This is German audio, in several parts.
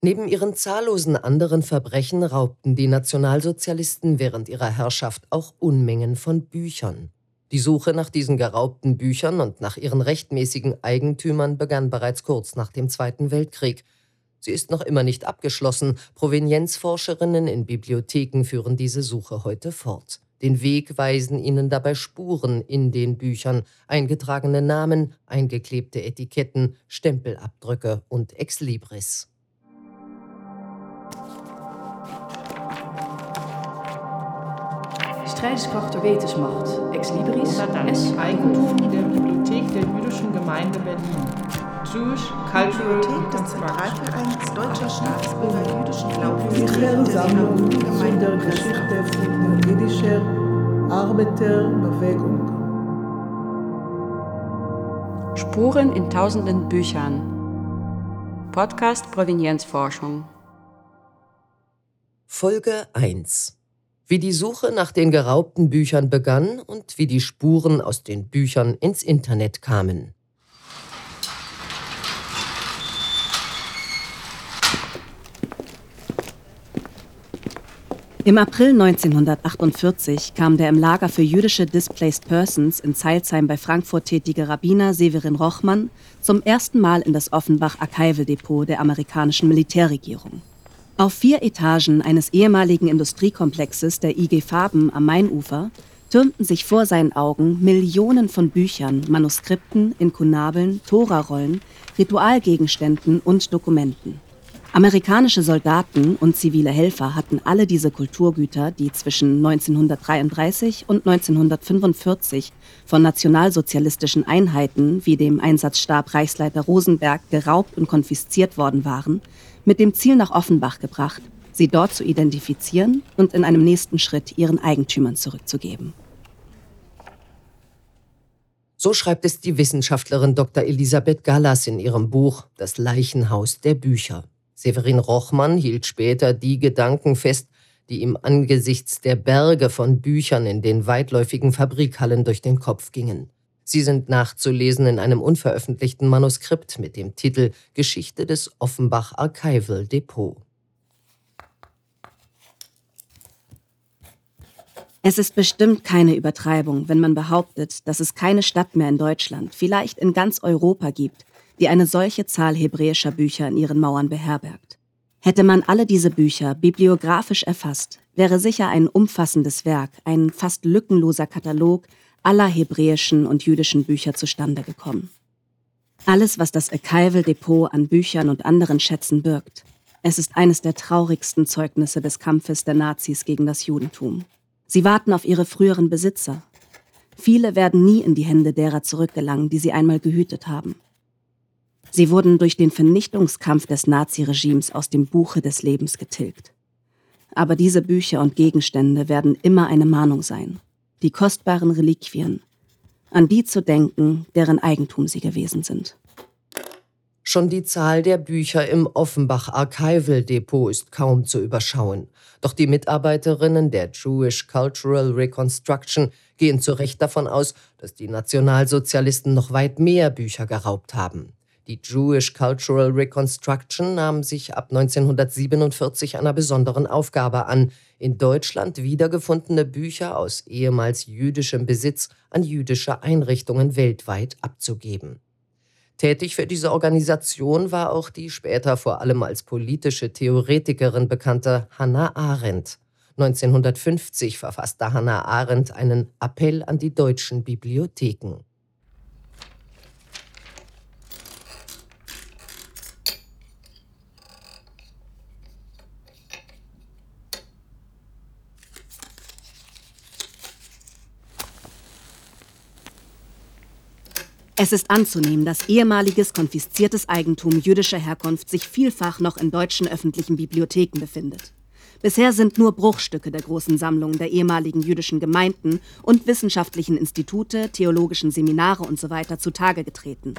Neben ihren zahllosen anderen Verbrechen raubten die Nationalsozialisten während ihrer Herrschaft auch Unmengen von Büchern. Die Suche nach diesen geraubten Büchern und nach ihren rechtmäßigen Eigentümern begann bereits kurz nach dem Zweiten Weltkrieg. Sie ist noch immer nicht abgeschlossen. Provenienzforscherinnen in Bibliotheken führen diese Suche heute fort. Den Weg weisen ihnen dabei Spuren in den Büchern, eingetragene Namen, eingeklebte Etiketten, Stempelabdrücke und Exlibris. Strijdkracht der Wetensmacht, Ex Libris, S. Eigentum der Bibliothek der Jüdischen Gemeinde Berlin. Jewish Cultural Bibliothek des Zentralvereins Deutscher Staatsbürger jüdischen Glaubens der Geschichte von der jüdischen Arbeiterbewegung. Spuren in tausenden Büchern. Podcast Provenienzforschung. Folge 1 wie die Suche nach den geraubten Büchern begann und wie die Spuren aus den Büchern ins Internet kamen. Im April 1948 kam der im Lager für jüdische Displaced Persons in Zeilsheim bei Frankfurt tätige Rabbiner Severin Rochmann zum ersten Mal in das Offenbach-Archival-Depot der amerikanischen Militärregierung. Auf vier Etagen eines ehemaligen Industriekomplexes der IG Farben am Mainufer türmten sich vor seinen Augen Millionen von Büchern, Manuskripten, Inkunabeln, Torarollen, Ritualgegenständen und Dokumenten. Amerikanische Soldaten und zivile Helfer hatten alle diese Kulturgüter, die zwischen 1933 und 1945 von nationalsozialistischen Einheiten wie dem Einsatzstab Reichsleiter Rosenberg geraubt und konfisziert worden waren, mit dem Ziel nach Offenbach gebracht, sie dort zu identifizieren und in einem nächsten Schritt ihren Eigentümern zurückzugeben. So schreibt es die Wissenschaftlerin Dr. Elisabeth Gallas in ihrem Buch Das Leichenhaus der Bücher. Severin Rochmann hielt später die Gedanken fest, die ihm angesichts der Berge von Büchern in den weitläufigen Fabrikhallen durch den Kopf gingen. Sie sind nachzulesen in einem unveröffentlichten Manuskript mit dem Titel Geschichte des Offenbach Archival Depot. Es ist bestimmt keine Übertreibung, wenn man behauptet, dass es keine Stadt mehr in Deutschland, vielleicht in ganz Europa gibt, die eine solche Zahl hebräischer Bücher in ihren Mauern beherbergt. Hätte man alle diese Bücher bibliografisch erfasst, wäre sicher ein umfassendes Werk, ein fast lückenloser Katalog aller hebräischen und jüdischen Bücher zustande gekommen. Alles, was das Archival Depot an Büchern und anderen Schätzen birgt. Es ist eines der traurigsten Zeugnisse des Kampfes der Nazis gegen das Judentum. Sie warten auf ihre früheren Besitzer. Viele werden nie in die Hände derer zurückgelangen, die sie einmal gehütet haben. Sie wurden durch den Vernichtungskampf des Naziregimes aus dem Buche des Lebens getilgt. Aber diese Bücher und Gegenstände werden immer eine Mahnung sein die kostbaren Reliquien, an die zu denken, deren Eigentum sie gewesen sind. Schon die Zahl der Bücher im Offenbach Archival Depot ist kaum zu überschauen. Doch die Mitarbeiterinnen der Jewish Cultural Reconstruction gehen zu Recht davon aus, dass die Nationalsozialisten noch weit mehr Bücher geraubt haben. Die Jewish Cultural Reconstruction nahm sich ab 1947 einer besonderen Aufgabe an, in Deutschland wiedergefundene Bücher aus ehemals jüdischem Besitz an jüdische Einrichtungen weltweit abzugeben. Tätig für diese Organisation war auch die später vor allem als politische Theoretikerin bekannte Hannah Arendt. 1950 verfasste Hannah Arendt einen Appell an die deutschen Bibliotheken. Es ist anzunehmen, dass ehemaliges konfisziertes Eigentum jüdischer Herkunft sich vielfach noch in deutschen öffentlichen Bibliotheken befindet. Bisher sind nur Bruchstücke der großen Sammlungen der ehemaligen jüdischen Gemeinden und wissenschaftlichen Institute, theologischen Seminare usw. So zutage getreten.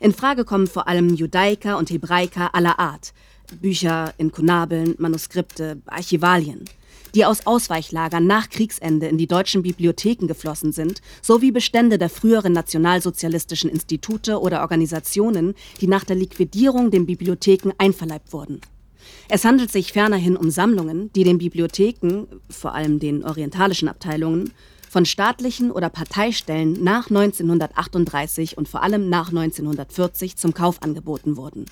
In Frage kommen vor allem Judaiker und Hebraiker aller Art, Bücher, Inkunabeln, Manuskripte, Archivalien die aus Ausweichlagern nach Kriegsende in die deutschen Bibliotheken geflossen sind, sowie Bestände der früheren nationalsozialistischen Institute oder Organisationen, die nach der Liquidierung den Bibliotheken einverleibt wurden. Es handelt sich fernerhin um Sammlungen, die den Bibliotheken, vor allem den orientalischen Abteilungen, von staatlichen oder Parteistellen nach 1938 und vor allem nach 1940 zum Kauf angeboten wurden.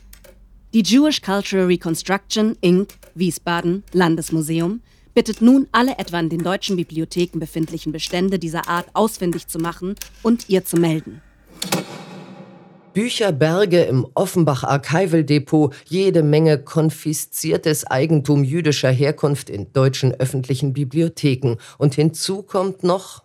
Die Jewish Cultural Reconstruction Inc. Wiesbaden Landesmuseum bittet nun alle etwa in den deutschen Bibliotheken befindlichen Bestände dieser Art ausfindig zu machen und ihr zu melden. Bücherberge im Offenbach Archival Depot, jede Menge konfisziertes Eigentum jüdischer Herkunft in deutschen öffentlichen Bibliotheken. Und hinzu kommt noch,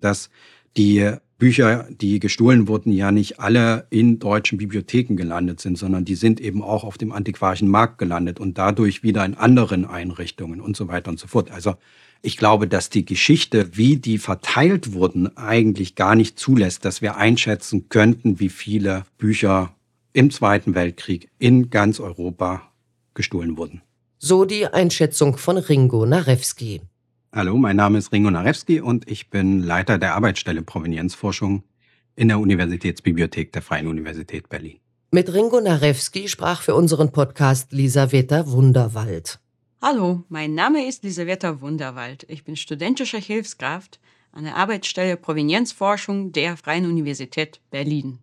dass die Bücher, die gestohlen wurden, ja nicht alle in deutschen Bibliotheken gelandet sind, sondern die sind eben auch auf dem antiquarischen Markt gelandet und dadurch wieder in anderen Einrichtungen und so weiter und so fort. Also ich glaube, dass die Geschichte, wie die verteilt wurden, eigentlich gar nicht zulässt, dass wir einschätzen könnten, wie viele Bücher im Zweiten Weltkrieg in ganz Europa gestohlen wurden. So die Einschätzung von Ringo Narewski. Hallo, mein Name ist Ringo Narewski und ich bin Leiter der Arbeitsstelle Provenienzforschung in der Universitätsbibliothek der Freien Universität Berlin. Mit Ringo Narewski sprach für unseren Podcast Lisaveta Wunderwald. Hallo, mein Name ist Lisaveta Wunderwald. Ich bin studentische Hilfskraft an der Arbeitsstelle Provenienzforschung der Freien Universität Berlin.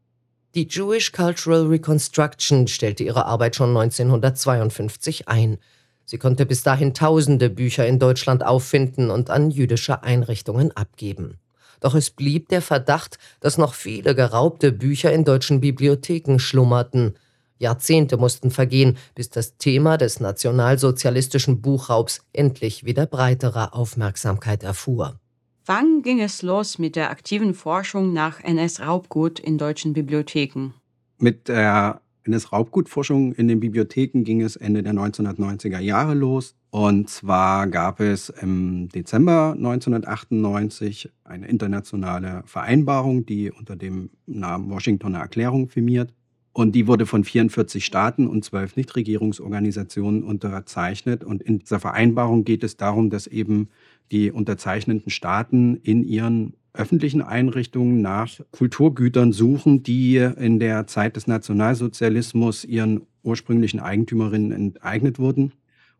Die Jewish Cultural Reconstruction stellte ihre Arbeit schon 1952 ein. Sie konnte bis dahin tausende Bücher in Deutschland auffinden und an jüdische Einrichtungen abgeben. Doch es blieb der Verdacht, dass noch viele geraubte Bücher in deutschen Bibliotheken schlummerten. Jahrzehnte mussten vergehen, bis das Thema des nationalsozialistischen Buchraubs endlich wieder breiterer Aufmerksamkeit erfuhr. Wann ging es los mit der aktiven Forschung nach NS-Raubgut in deutschen Bibliotheken? Mit der NS-Raubgutforschung in den Bibliotheken ging es Ende der 1990er Jahre los. Und zwar gab es im Dezember 1998 eine internationale Vereinbarung, die unter dem Namen Washingtoner Erklärung firmiert. Und die wurde von 44 Staaten und zwölf Nichtregierungsorganisationen unterzeichnet. Und in dieser Vereinbarung geht es darum, dass eben die unterzeichnenden Staaten in ihren öffentlichen Einrichtungen nach Kulturgütern suchen, die in der Zeit des Nationalsozialismus ihren ursprünglichen Eigentümerinnen enteignet wurden.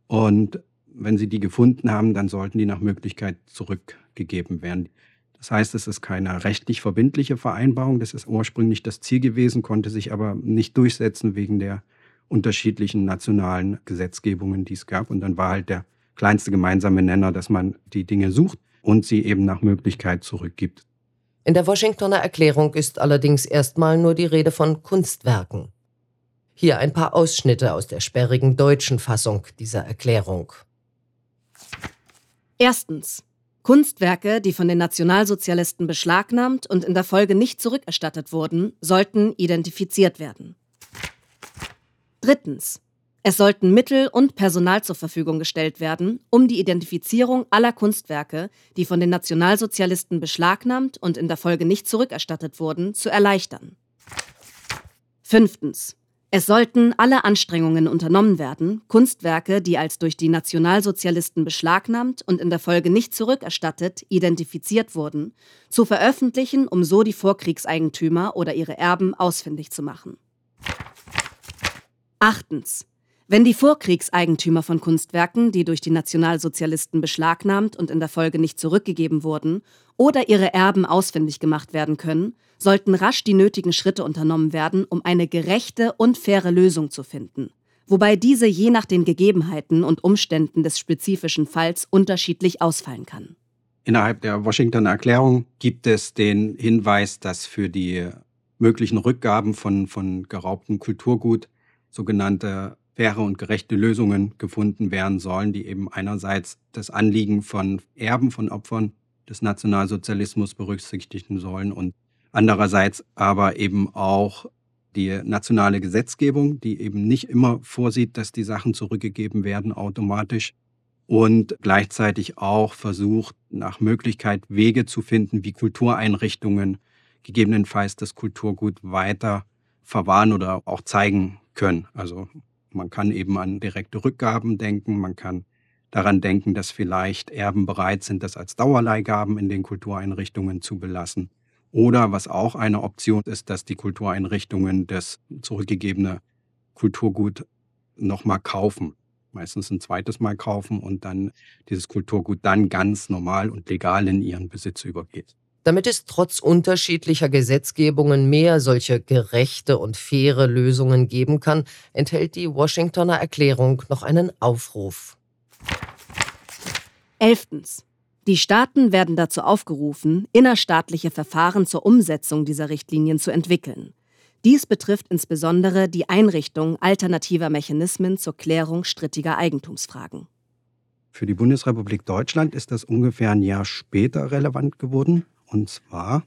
Und wenn sie die gefunden haben, dann sollten die nach Möglichkeit zurückgegeben werden. Das heißt, es ist keine rechtlich verbindliche Vereinbarung. Das ist ursprünglich das Ziel gewesen, konnte sich aber nicht durchsetzen wegen der unterschiedlichen nationalen Gesetzgebungen, die es gab. Und dann war halt der kleinste gemeinsame Nenner, dass man die Dinge sucht und sie eben nach Möglichkeit zurückgibt. In der Washingtoner Erklärung ist allerdings erstmal nur die Rede von Kunstwerken. Hier ein paar Ausschnitte aus der sperrigen deutschen Fassung dieser Erklärung. Erstens. Kunstwerke, die von den Nationalsozialisten beschlagnahmt und in der Folge nicht zurückerstattet wurden, sollten identifiziert werden. Drittens. Es sollten Mittel und Personal zur Verfügung gestellt werden, um die Identifizierung aller Kunstwerke, die von den Nationalsozialisten beschlagnahmt und in der Folge nicht zurückerstattet wurden, zu erleichtern. Fünftens. Es sollten alle Anstrengungen unternommen werden, Kunstwerke, die als durch die Nationalsozialisten beschlagnahmt und in der Folge nicht zurückerstattet identifiziert wurden, zu veröffentlichen, um so die Vorkriegseigentümer oder ihre Erben ausfindig zu machen. Achtens. Wenn die Vorkriegseigentümer von Kunstwerken, die durch die Nationalsozialisten beschlagnahmt und in der Folge nicht zurückgegeben wurden, oder ihre Erben ausfindig gemacht werden können, sollten rasch die nötigen Schritte unternommen werden, um eine gerechte und faire Lösung zu finden, wobei diese je nach den Gegebenheiten und Umständen des spezifischen Falls unterschiedlich ausfallen kann. Innerhalb der Washington Erklärung gibt es den Hinweis, dass für die möglichen Rückgaben von, von geraubtem Kulturgut sogenannte faire und gerechte Lösungen gefunden werden sollen, die eben einerseits das Anliegen von Erben von Opfern des Nationalsozialismus berücksichtigen sollen und andererseits aber eben auch die nationale Gesetzgebung, die eben nicht immer vorsieht, dass die Sachen zurückgegeben werden automatisch und gleichzeitig auch versucht, nach Möglichkeit Wege zu finden, wie Kultureinrichtungen gegebenenfalls das Kulturgut weiter verwahren oder auch zeigen können. Also man kann eben an direkte Rückgaben denken, man kann daran denken, dass vielleicht Erben bereit sind, das als Dauerleihgaben in den Kultureinrichtungen zu belassen. Oder was auch eine Option ist, dass die Kultureinrichtungen das zurückgegebene Kulturgut nochmal kaufen. meistens ein zweites Mal kaufen und dann dieses Kulturgut dann ganz normal und legal in ihren Besitz übergeht. Damit es trotz unterschiedlicher Gesetzgebungen mehr solche gerechte und faire Lösungen geben kann, enthält die Washingtoner Erklärung noch einen Aufruf. Elftens. Die Staaten werden dazu aufgerufen, innerstaatliche Verfahren zur Umsetzung dieser Richtlinien zu entwickeln. Dies betrifft insbesondere die Einrichtung alternativer Mechanismen zur Klärung strittiger Eigentumsfragen. Für die Bundesrepublik Deutschland ist das ungefähr ein Jahr später relevant geworden. Und zwar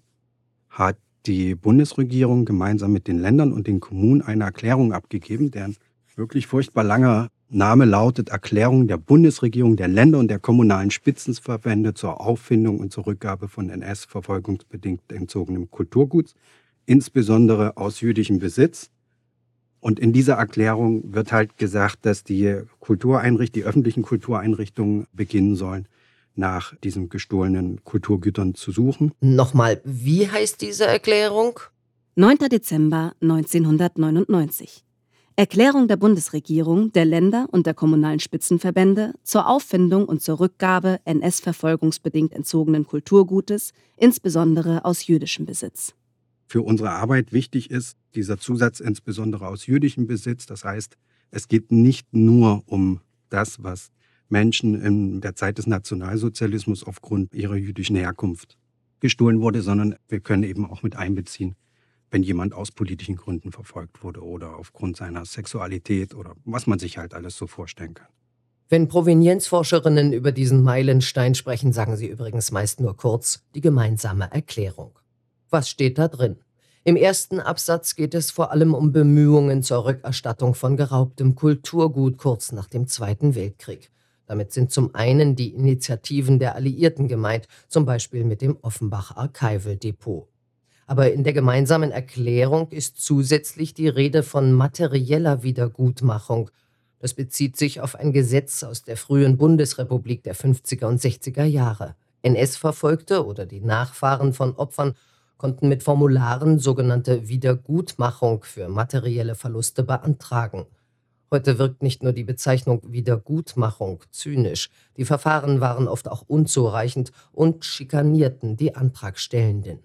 hat die Bundesregierung gemeinsam mit den Ländern und den Kommunen eine Erklärung abgegeben, deren wirklich furchtbar langer Name lautet Erklärung der Bundesregierung, der Länder und der kommunalen Spitzenverbände zur Auffindung und zur Rückgabe von NS-verfolgungsbedingt entzogenem Kulturguts, insbesondere aus jüdischem Besitz. Und in dieser Erklärung wird halt gesagt, dass die Kultureinrichtungen, die öffentlichen Kultureinrichtungen beginnen sollen, nach diesen gestohlenen Kulturgütern zu suchen. Nochmal, wie heißt diese Erklärung? 9. Dezember 1999. Erklärung der Bundesregierung, der Länder und der kommunalen Spitzenverbände zur Auffindung und zur Rückgabe NS-verfolgungsbedingt entzogenen Kulturgutes, insbesondere aus jüdischem Besitz. Für unsere Arbeit wichtig ist dieser Zusatz insbesondere aus jüdischem Besitz. Das heißt, es geht nicht nur um das, was Menschen in der Zeit des Nationalsozialismus aufgrund ihrer jüdischen Herkunft gestohlen wurde, sondern wir können eben auch mit einbeziehen, wenn jemand aus politischen Gründen verfolgt wurde oder aufgrund seiner Sexualität oder was man sich halt alles so vorstellen kann. Wenn Provenienzforscherinnen über diesen Meilenstein sprechen, sagen sie übrigens meist nur kurz die gemeinsame Erklärung. Was steht da drin? Im ersten Absatz geht es vor allem um Bemühungen zur Rückerstattung von geraubtem Kulturgut kurz nach dem Zweiten Weltkrieg. Damit sind zum einen die Initiativen der Alliierten gemeint, zum Beispiel mit dem Offenbach Archival Depot. Aber in der gemeinsamen Erklärung ist zusätzlich die Rede von materieller Wiedergutmachung. Das bezieht sich auf ein Gesetz aus der frühen Bundesrepublik der 50er und 60er Jahre. NS-Verfolgte oder die Nachfahren von Opfern konnten mit Formularen sogenannte Wiedergutmachung für materielle Verluste beantragen. Heute wirkt nicht nur die Bezeichnung Wiedergutmachung zynisch, die Verfahren waren oft auch unzureichend und schikanierten die Antragstellenden.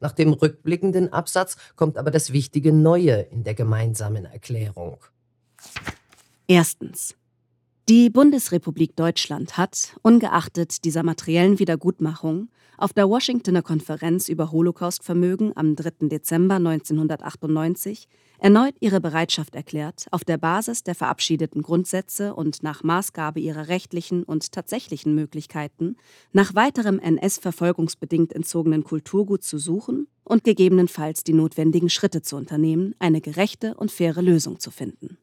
Nach dem rückblickenden Absatz kommt aber das wichtige Neue in der gemeinsamen Erklärung. Erstens. Die Bundesrepublik Deutschland hat, ungeachtet dieser materiellen Wiedergutmachung, auf der Washingtoner Konferenz über Holocaustvermögen am 3. Dezember 1998 erneut ihre Bereitschaft erklärt, auf der Basis der verabschiedeten Grundsätze und nach Maßgabe ihrer rechtlichen und tatsächlichen Möglichkeiten nach weiterem NS-verfolgungsbedingt entzogenen Kulturgut zu suchen und gegebenenfalls die notwendigen Schritte zu unternehmen, eine gerechte und faire Lösung zu finden.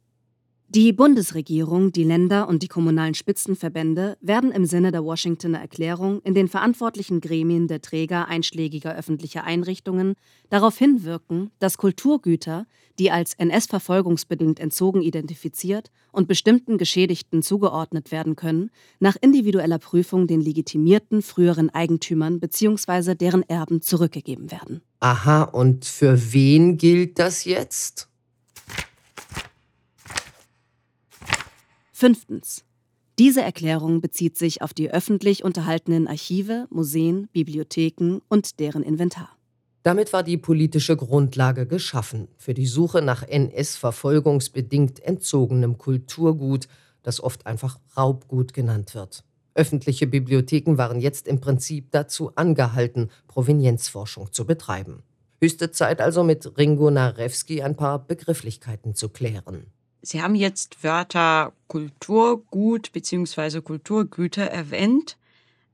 Die Bundesregierung, die Länder und die kommunalen Spitzenverbände werden im Sinne der Washingtoner Erklärung in den verantwortlichen Gremien der Träger einschlägiger öffentlicher Einrichtungen darauf hinwirken, dass Kulturgüter, die als NS-verfolgungsbedingt entzogen identifiziert und bestimmten Geschädigten zugeordnet werden können, nach individueller Prüfung den legitimierten früheren Eigentümern bzw. deren Erben zurückgegeben werden. Aha, und für wen gilt das jetzt? Fünftens. Diese Erklärung bezieht sich auf die öffentlich unterhaltenen Archive, Museen, Bibliotheken und deren Inventar. Damit war die politische Grundlage geschaffen für die Suche nach NS-verfolgungsbedingt entzogenem Kulturgut, das oft einfach Raubgut genannt wird. Öffentliche Bibliotheken waren jetzt im Prinzip dazu angehalten, Provenienzforschung zu betreiben. Höchste Zeit also mit Ringo Narewski ein paar Begrifflichkeiten zu klären. Sie haben jetzt Wörter Kulturgut bzw. Kulturgüter erwähnt.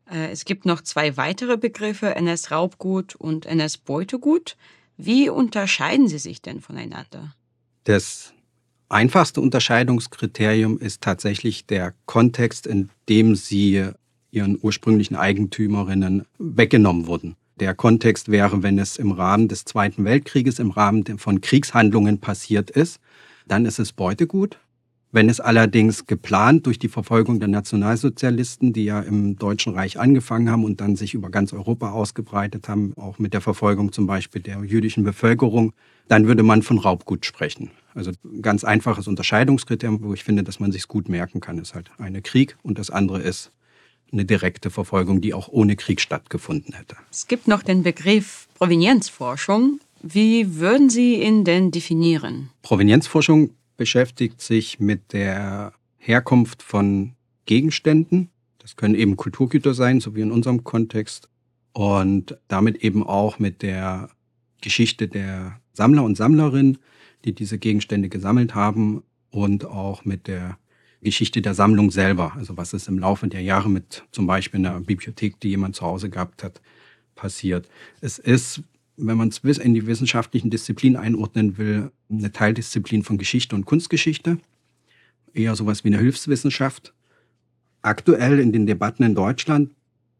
Äh, es gibt noch zwei weitere Begriffe, NS-Raubgut und NS-Beutegut. Wie unterscheiden sie sich denn voneinander? Das einfachste Unterscheidungskriterium ist tatsächlich der Kontext, in dem sie ihren ursprünglichen Eigentümerinnen weggenommen wurden. Der Kontext wäre, wenn es im Rahmen des Zweiten Weltkrieges, im Rahmen von Kriegshandlungen passiert ist dann ist es Beutegut. Wenn es allerdings geplant durch die Verfolgung der Nationalsozialisten, die ja im Deutschen Reich angefangen haben und dann sich über ganz Europa ausgebreitet haben, auch mit der Verfolgung zum Beispiel der jüdischen Bevölkerung, dann würde man von Raubgut sprechen. Also ein ganz einfaches Unterscheidungskriterium, wo ich finde, dass man sich gut merken kann, ist halt eine Krieg und das andere ist eine direkte Verfolgung, die auch ohne Krieg stattgefunden hätte. Es gibt noch den Begriff Provenienzforschung. Wie würden Sie ihn denn definieren? Provenienzforschung beschäftigt sich mit der Herkunft von Gegenständen. Das können eben Kulturgüter sein, so wie in unserem Kontext. Und damit eben auch mit der Geschichte der Sammler und Sammlerinnen, die diese Gegenstände gesammelt haben und auch mit der Geschichte der Sammlung selber. Also was ist im Laufe der Jahre mit zum Beispiel einer Bibliothek, die jemand zu Hause gehabt hat, passiert. Es ist, wenn man es in die wissenschaftlichen Disziplinen einordnen will, eine Teildisziplin von Geschichte und Kunstgeschichte. Eher sowas wie eine Hilfswissenschaft. Aktuell in den Debatten in Deutschland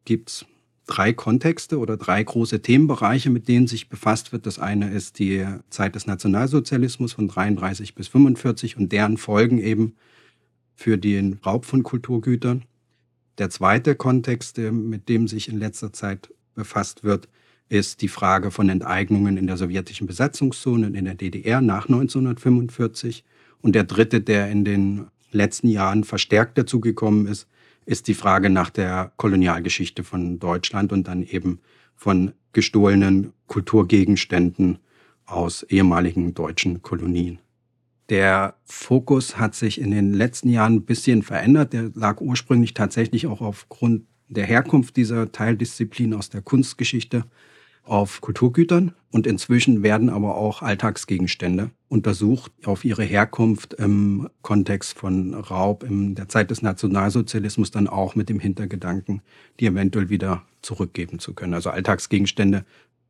gibt es drei Kontexte oder drei große Themenbereiche, mit denen sich befasst wird. Das eine ist die Zeit des Nationalsozialismus von 33 bis 45 und deren Folgen eben für den Raub von Kulturgütern. Der zweite Kontext, mit dem sich in letzter Zeit befasst wird, ist die Frage von Enteignungen in der sowjetischen Besatzungszone und in der DDR nach 1945. Und der dritte, der in den letzten Jahren verstärkt dazugekommen ist, ist die Frage nach der Kolonialgeschichte von Deutschland und dann eben von gestohlenen Kulturgegenständen aus ehemaligen deutschen Kolonien. Der Fokus hat sich in den letzten Jahren ein bisschen verändert. Der lag ursprünglich tatsächlich auch aufgrund der Herkunft dieser Teildisziplin aus der Kunstgeschichte auf Kulturgütern und inzwischen werden aber auch Alltagsgegenstände untersucht auf ihre Herkunft im Kontext von Raub in der Zeit des Nationalsozialismus dann auch mit dem Hintergedanken, die eventuell wieder zurückgeben zu können. Also Alltagsgegenstände,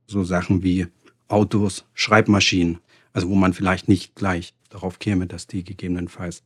so Sachen wie Autos, Schreibmaschinen, also wo man vielleicht nicht gleich darauf käme, dass die gegebenenfalls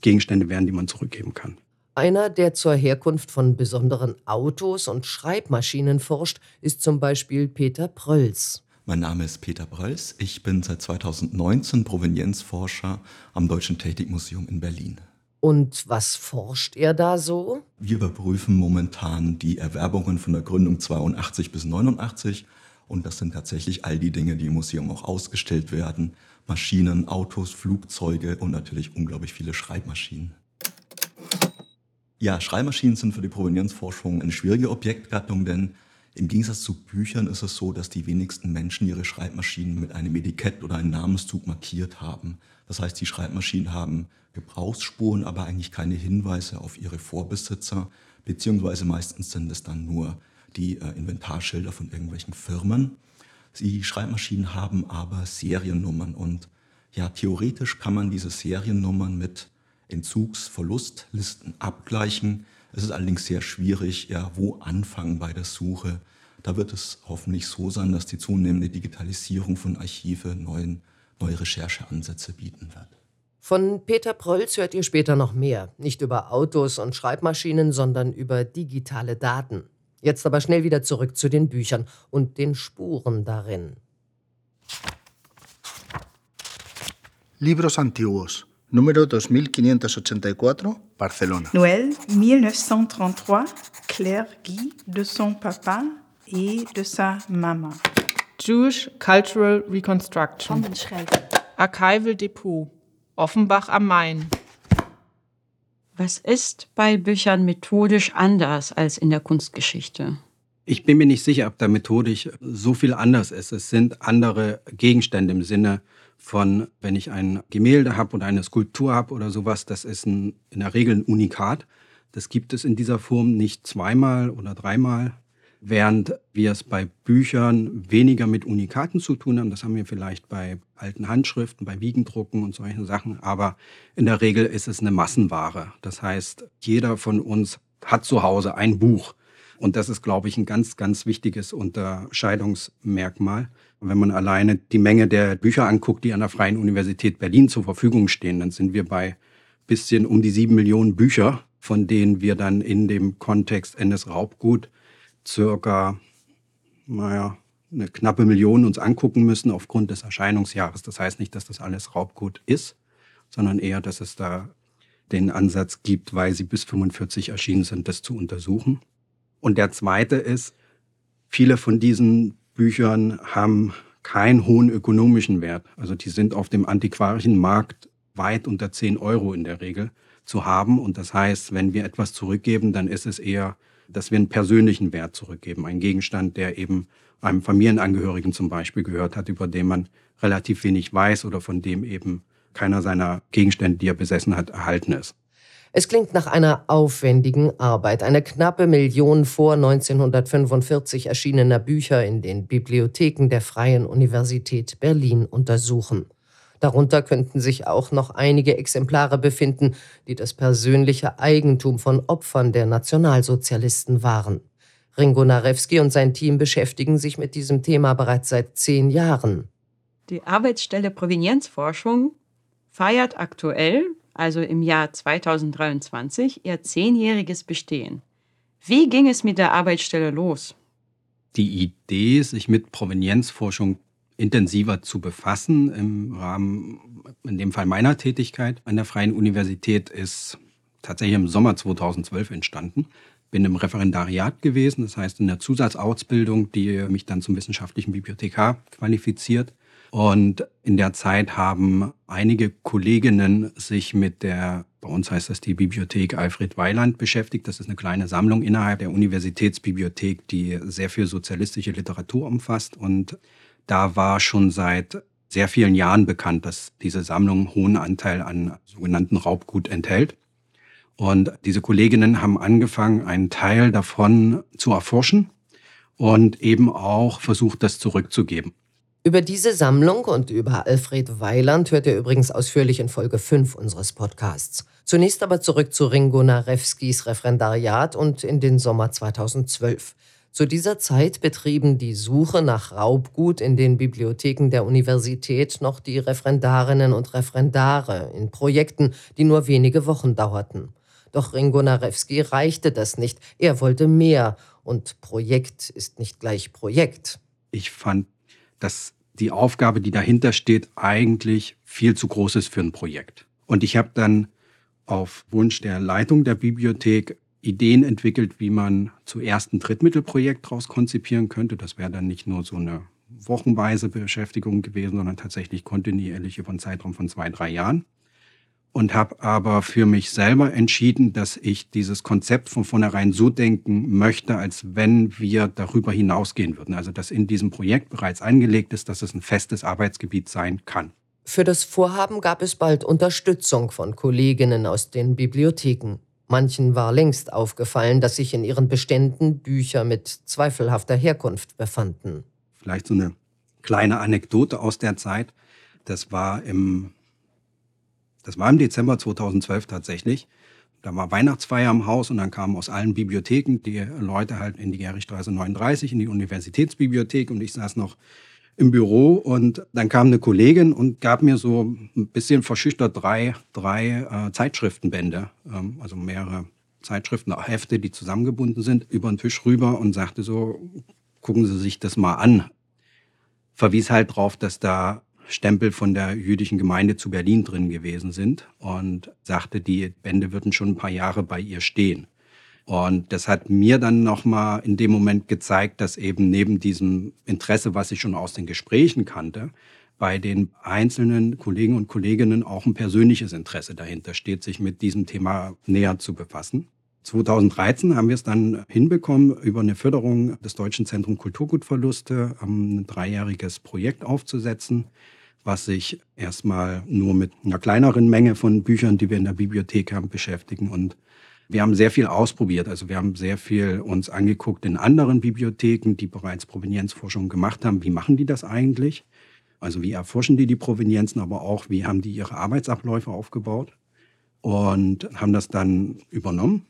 Gegenstände wären, die man zurückgeben kann. Einer, der zur Herkunft von besonderen Autos und Schreibmaschinen forscht, ist zum Beispiel Peter Prölls. Mein Name ist Peter Prölls. Ich bin seit 2019 Provenienzforscher am Deutschen Technikmuseum in Berlin. Und was forscht er da so? Wir überprüfen momentan die Erwerbungen von der Gründung 82 bis 89 und das sind tatsächlich all die Dinge, die im Museum auch ausgestellt werden. Maschinen, Autos, Flugzeuge und natürlich unglaublich viele Schreibmaschinen. Ja, Schreibmaschinen sind für die Provenienzforschung eine schwierige Objektgattung, denn im Gegensatz zu Büchern ist es so, dass die wenigsten Menschen ihre Schreibmaschinen mit einem Etikett oder einem Namenszug markiert haben. Das heißt, die Schreibmaschinen haben Gebrauchsspuren, aber eigentlich keine Hinweise auf ihre Vorbesitzer, beziehungsweise meistens sind es dann nur die äh, Inventarschilder von irgendwelchen Firmen. Die Schreibmaschinen haben aber Seriennummern und ja, theoretisch kann man diese Seriennummern mit Entzugsverlustlisten abgleichen. Es ist allerdings sehr schwierig, ja, wo anfangen bei der Suche. Da wird es hoffentlich so sein, dass die zunehmende Digitalisierung von Archive neuen, neue Rechercheansätze bieten wird. Von Peter Prölz hört ihr später noch mehr. Nicht über Autos und Schreibmaschinen, sondern über digitale Daten. Jetzt aber schnell wieder zurück zu den Büchern und den Spuren darin. Libros antiguos. Número 2584, Barcelona. Noël 1933, Claire Guy de son papa et de sa maman. Jewish Cultural Reconstruction. Archival Depot. Offenbach am Main. Was ist bei Büchern methodisch anders als in der Kunstgeschichte? Ich bin mir nicht sicher, ob da methodisch so viel anders ist. Es sind andere Gegenstände im Sinne von, wenn ich ein Gemälde habe oder eine Skulptur habe oder sowas, das ist ein, in der Regel ein Unikat. Das gibt es in dieser Form nicht zweimal oder dreimal, während wir es bei Büchern weniger mit Unikaten zu tun haben. Das haben wir vielleicht bei alten Handschriften, bei Wiegendrucken und solchen Sachen. Aber in der Regel ist es eine Massenware. Das heißt, jeder von uns hat zu Hause ein Buch. Und das ist, glaube ich, ein ganz, ganz wichtiges Unterscheidungsmerkmal. wenn man alleine die Menge der Bücher anguckt, die an der Freien Universität Berlin zur Verfügung stehen, dann sind wir bei bisschen um die sieben Millionen Bücher, von denen wir dann in dem Kontext NS Raubgut circa, naja, eine knappe Million uns angucken müssen aufgrund des Erscheinungsjahres. Das heißt nicht, dass das alles Raubgut ist, sondern eher, dass es da den Ansatz gibt, weil sie bis 45 erschienen sind, das zu untersuchen. Und der zweite ist, viele von diesen Büchern haben keinen hohen ökonomischen Wert. Also die sind auf dem antiquarischen Markt weit unter 10 Euro in der Regel zu haben. Und das heißt, wenn wir etwas zurückgeben, dann ist es eher, dass wir einen persönlichen Wert zurückgeben. Ein Gegenstand, der eben einem Familienangehörigen zum Beispiel gehört hat, über den man relativ wenig weiß oder von dem eben keiner seiner Gegenstände, die er besessen hat, erhalten ist. Es klingt nach einer aufwendigen Arbeit. Eine knappe Million vor 1945 erschienener Bücher in den Bibliotheken der Freien Universität Berlin untersuchen. Darunter könnten sich auch noch einige Exemplare befinden, die das persönliche Eigentum von Opfern der Nationalsozialisten waren. Ringo Narewski und sein Team beschäftigen sich mit diesem Thema bereits seit zehn Jahren. Die Arbeitsstelle Provenienzforschung feiert aktuell also im Jahr 2023, ihr zehnjähriges Bestehen. Wie ging es mit der Arbeitsstelle los? Die Idee, sich mit Provenienzforschung intensiver zu befassen, im Rahmen, in dem Fall meiner Tätigkeit an der Freien Universität, ist tatsächlich im Sommer 2012 entstanden. Bin im Referendariat gewesen, das heißt in der Zusatzausbildung, die mich dann zum wissenschaftlichen Bibliothekar qualifiziert. Und in der Zeit haben einige Kolleginnen sich mit der, bei uns heißt das die Bibliothek Alfred Weiland beschäftigt. Das ist eine kleine Sammlung innerhalb der Universitätsbibliothek, die sehr viel sozialistische Literatur umfasst. Und da war schon seit sehr vielen Jahren bekannt, dass diese Sammlung einen hohen Anteil an sogenannten Raubgut enthält. Und diese Kolleginnen haben angefangen, einen Teil davon zu erforschen und eben auch versucht, das zurückzugeben. Über diese Sammlung und über Alfred Weiland hört ihr übrigens ausführlich in Folge 5 unseres Podcasts. Zunächst aber zurück zu Ringo Narewskis Referendariat und in den Sommer 2012. Zu dieser Zeit betrieben die Suche nach Raubgut in den Bibliotheken der Universität noch die Referendarinnen und Referendare in Projekten, die nur wenige Wochen dauerten. Doch Ringo Narewski reichte das nicht. Er wollte mehr. Und Projekt ist nicht gleich Projekt. Ich fand dass die Aufgabe, die dahinter steht, eigentlich viel zu groß ist für ein Projekt. Und ich habe dann auf Wunsch der Leitung der Bibliothek Ideen entwickelt, wie man zuerst ein Drittmittelprojekt daraus konzipieren könnte. Das wäre dann nicht nur so eine wochenweise Beschäftigung gewesen, sondern tatsächlich kontinuierlich über einen Zeitraum von zwei, drei Jahren und habe aber für mich selber entschieden, dass ich dieses Konzept von vornherein so denken möchte, als wenn wir darüber hinausgehen würden. Also dass in diesem Projekt bereits angelegt ist, dass es ein festes Arbeitsgebiet sein kann. Für das Vorhaben gab es bald Unterstützung von Kolleginnen aus den Bibliotheken. Manchen war längst aufgefallen, dass sich in ihren Beständen Bücher mit zweifelhafter Herkunft befanden. Vielleicht so eine kleine Anekdote aus der Zeit. Das war im das war im Dezember 2012 tatsächlich. Da war Weihnachtsfeier im Haus und dann kamen aus allen Bibliotheken die Leute halt in die Gerichstraße 39, in die Universitätsbibliothek und ich saß noch im Büro und dann kam eine Kollegin und gab mir so ein bisschen verschüchtert drei, drei äh, Zeitschriftenbände, ähm, also mehrere Zeitschriften, Hefte, die zusammengebunden sind, über den Tisch rüber und sagte so, gucken Sie sich das mal an. Verwies halt drauf, dass da Stempel von der jüdischen Gemeinde zu Berlin drin gewesen sind und sagte, die Bände würden schon ein paar Jahre bei ihr stehen. Und das hat mir dann nochmal in dem Moment gezeigt, dass eben neben diesem Interesse, was ich schon aus den Gesprächen kannte, bei den einzelnen Kollegen und Kolleginnen auch ein persönliches Interesse dahinter steht, sich mit diesem Thema näher zu befassen. 2013 haben wir es dann hinbekommen, über eine Förderung des Deutschen Zentrum Kulturgutverluste ein dreijähriges Projekt aufzusetzen, was sich erstmal nur mit einer kleineren Menge von Büchern, die wir in der Bibliothek haben, beschäftigen. Und wir haben sehr viel ausprobiert. Also wir haben sehr viel uns angeguckt in anderen Bibliotheken, die bereits Provenienzforschung gemacht haben. Wie machen die das eigentlich? Also wie erforschen die die Provenienzen, aber auch wie haben die ihre Arbeitsabläufe aufgebaut? Und haben das dann übernommen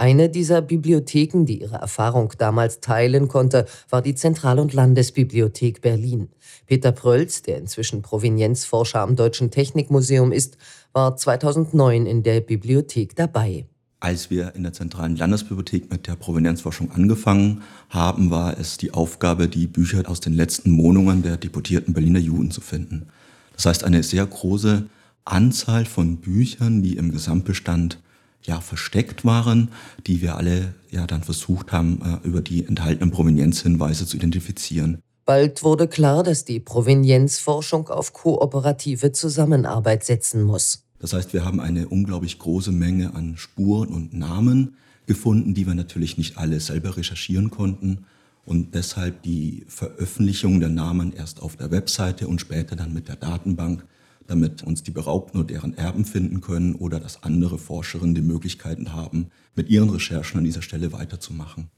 eine dieser Bibliotheken, die ihre Erfahrung damals teilen konnte, war die Zentral- und Landesbibliothek Berlin. Peter Prölz, der inzwischen Provenienzforscher am Deutschen Technikmuseum ist, war 2009 in der Bibliothek dabei. Als wir in der Zentralen Landesbibliothek mit der Provenienzforschung angefangen haben, war es die Aufgabe, die Bücher aus den letzten Wohnungen der deportierten Berliner Juden zu finden. Das heißt, eine sehr große Anzahl von Büchern, die im Gesamtbestand ja versteckt waren, die wir alle ja dann versucht haben, äh, über die enthaltenen Provenienzhinweise zu identifizieren. Bald wurde klar, dass die Provenienzforschung auf kooperative Zusammenarbeit setzen muss. Das heißt, wir haben eine unglaublich große Menge an Spuren und Namen gefunden, die wir natürlich nicht alle selber recherchieren konnten und deshalb die Veröffentlichung der Namen erst auf der Webseite und später dann mit der Datenbank, damit uns die Beraubten und deren Erben finden können oder dass andere Forscherinnen die Möglichkeiten haben, mit ihren Recherchen an dieser Stelle weiterzumachen.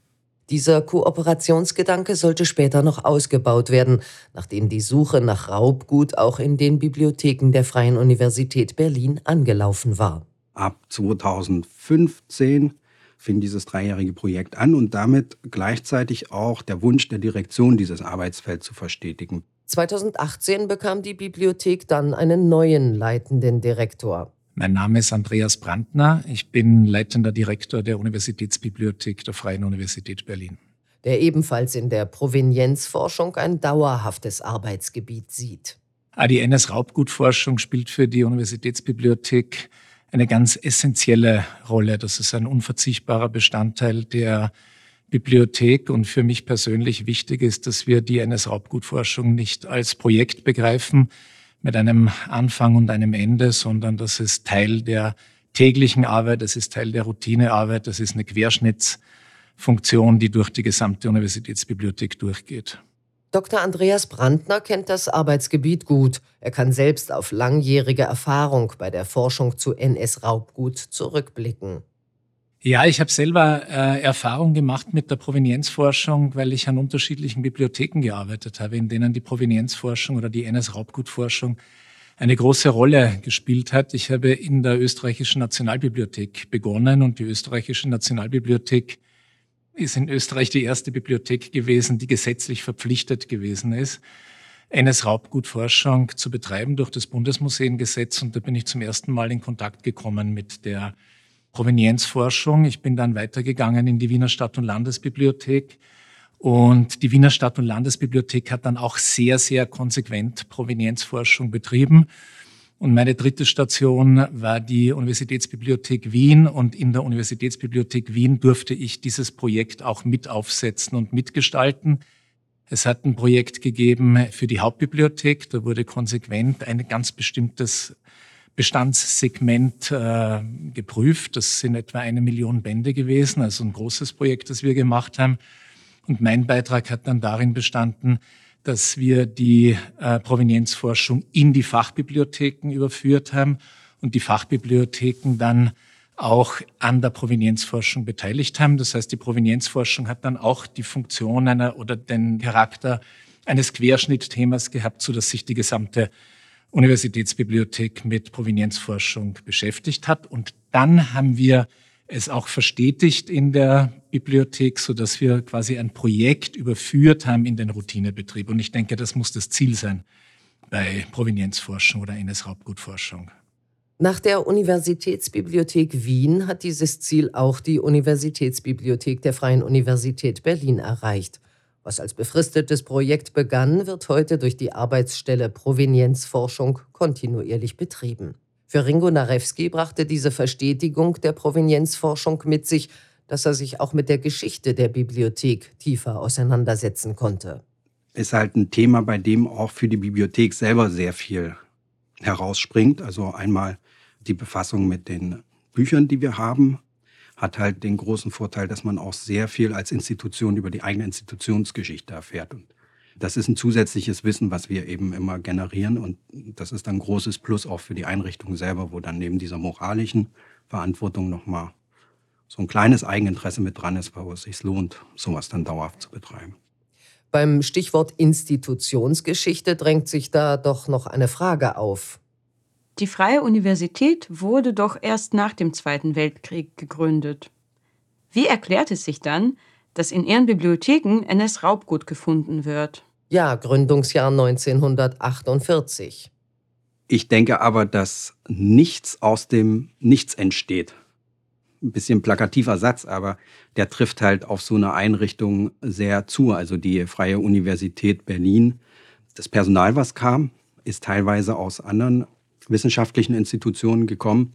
Dieser Kooperationsgedanke sollte später noch ausgebaut werden, nachdem die Suche nach Raubgut auch in den Bibliotheken der Freien Universität Berlin angelaufen war. Ab 2015 fing dieses dreijährige Projekt an und damit gleichzeitig auch der Wunsch der Direktion, dieses Arbeitsfeld zu verstetigen. 2018 bekam die Bibliothek dann einen neuen leitenden Direktor. Mein Name ist Andreas Brandner. Ich bin leitender Direktor der Universitätsbibliothek der Freien Universität Berlin. Der ebenfalls in der Provenienzforschung ein dauerhaftes Arbeitsgebiet sieht. Die NS-Raubgutforschung spielt für die Universitätsbibliothek eine ganz essentielle Rolle. Das ist ein unverzichtbarer Bestandteil der Bibliothek und für mich persönlich wichtig ist, dass wir die NS-Raubgutforschung nicht als Projekt begreifen mit einem Anfang und einem Ende, sondern das ist Teil der täglichen Arbeit, das ist Teil der Routinearbeit, das ist eine Querschnittsfunktion, die durch die gesamte Universitätsbibliothek durchgeht. Dr. Andreas Brandner kennt das Arbeitsgebiet gut. Er kann selbst auf langjährige Erfahrung bei der Forschung zu NS-Raubgut zurückblicken. Ja, ich habe selber äh, Erfahrung gemacht mit der Provenienzforschung, weil ich an unterschiedlichen Bibliotheken gearbeitet habe, in denen die Provenienzforschung oder die NS-Raubgutforschung eine große Rolle gespielt hat. Ich habe in der österreichischen Nationalbibliothek begonnen und die österreichische Nationalbibliothek ist in Österreich die erste Bibliothek gewesen, die gesetzlich verpflichtet gewesen ist, NS-Raubgutforschung zu betreiben durch das Bundesmuseengesetz. Und da bin ich zum ersten Mal in Kontakt gekommen mit der Provenienzforschung. Ich bin dann weitergegangen in die Wiener Stadt- und Landesbibliothek. Und die Wiener Stadt- und Landesbibliothek hat dann auch sehr, sehr konsequent Provenienzforschung betrieben. Und meine dritte Station war die Universitätsbibliothek Wien. Und in der Universitätsbibliothek Wien durfte ich dieses Projekt auch mit aufsetzen und mitgestalten. Es hat ein Projekt gegeben für die Hauptbibliothek. Da wurde konsequent ein ganz bestimmtes Bestandssegment äh, geprüft. Das sind etwa eine Million Bände gewesen, also ein großes Projekt, das wir gemacht haben. Und mein Beitrag hat dann darin bestanden, dass wir die äh, Provenienzforschung in die Fachbibliotheken überführt haben und die Fachbibliotheken dann auch an der Provenienzforschung beteiligt haben. Das heißt, die Provenienzforschung hat dann auch die Funktion einer oder den Charakter eines Querschnittthemas gehabt, so dass sich die gesamte Universitätsbibliothek mit Provenienzforschung beschäftigt hat. Und dann haben wir es auch verstetigt in der Bibliothek, so dass wir quasi ein Projekt überführt haben in den Routinebetrieb. Und ich denke, das muss das Ziel sein bei Provenienzforschung oder NS-Raubgutforschung. Nach der Universitätsbibliothek Wien hat dieses Ziel auch die Universitätsbibliothek der Freien Universität Berlin erreicht. Was als befristetes Projekt begann, wird heute durch die Arbeitsstelle Provenienzforschung kontinuierlich betrieben. Für Ringo Narewski brachte diese Verstetigung der Provenienzforschung mit sich, dass er sich auch mit der Geschichte der Bibliothek tiefer auseinandersetzen konnte. Ist halt ein Thema, bei dem auch für die Bibliothek selber sehr viel herausspringt. Also einmal die Befassung mit den Büchern, die wir haben, hat halt den großen Vorteil, dass man auch sehr viel als Institution über die eigene Institutionsgeschichte erfährt. Und das ist ein zusätzliches Wissen, was wir eben immer generieren. Und das ist ein großes Plus auch für die Einrichtung selber, wo dann neben dieser moralischen Verantwortung nochmal so ein kleines Eigeninteresse mit dran ist, wo es sich lohnt, sowas dann dauerhaft zu betreiben. Beim Stichwort Institutionsgeschichte drängt sich da doch noch eine Frage auf. Die Freie Universität wurde doch erst nach dem Zweiten Weltkrieg gegründet. Wie erklärt es sich dann, dass in ihren Bibliotheken NS-Raubgut gefunden wird. Ja, Gründungsjahr 1948. Ich denke aber, dass nichts aus dem Nichts entsteht. Ein bisschen plakativer Satz, aber der trifft halt auf so eine Einrichtung sehr zu. Also die Freie Universität Berlin. Das Personal, was kam, ist teilweise aus anderen wissenschaftlichen Institutionen gekommen.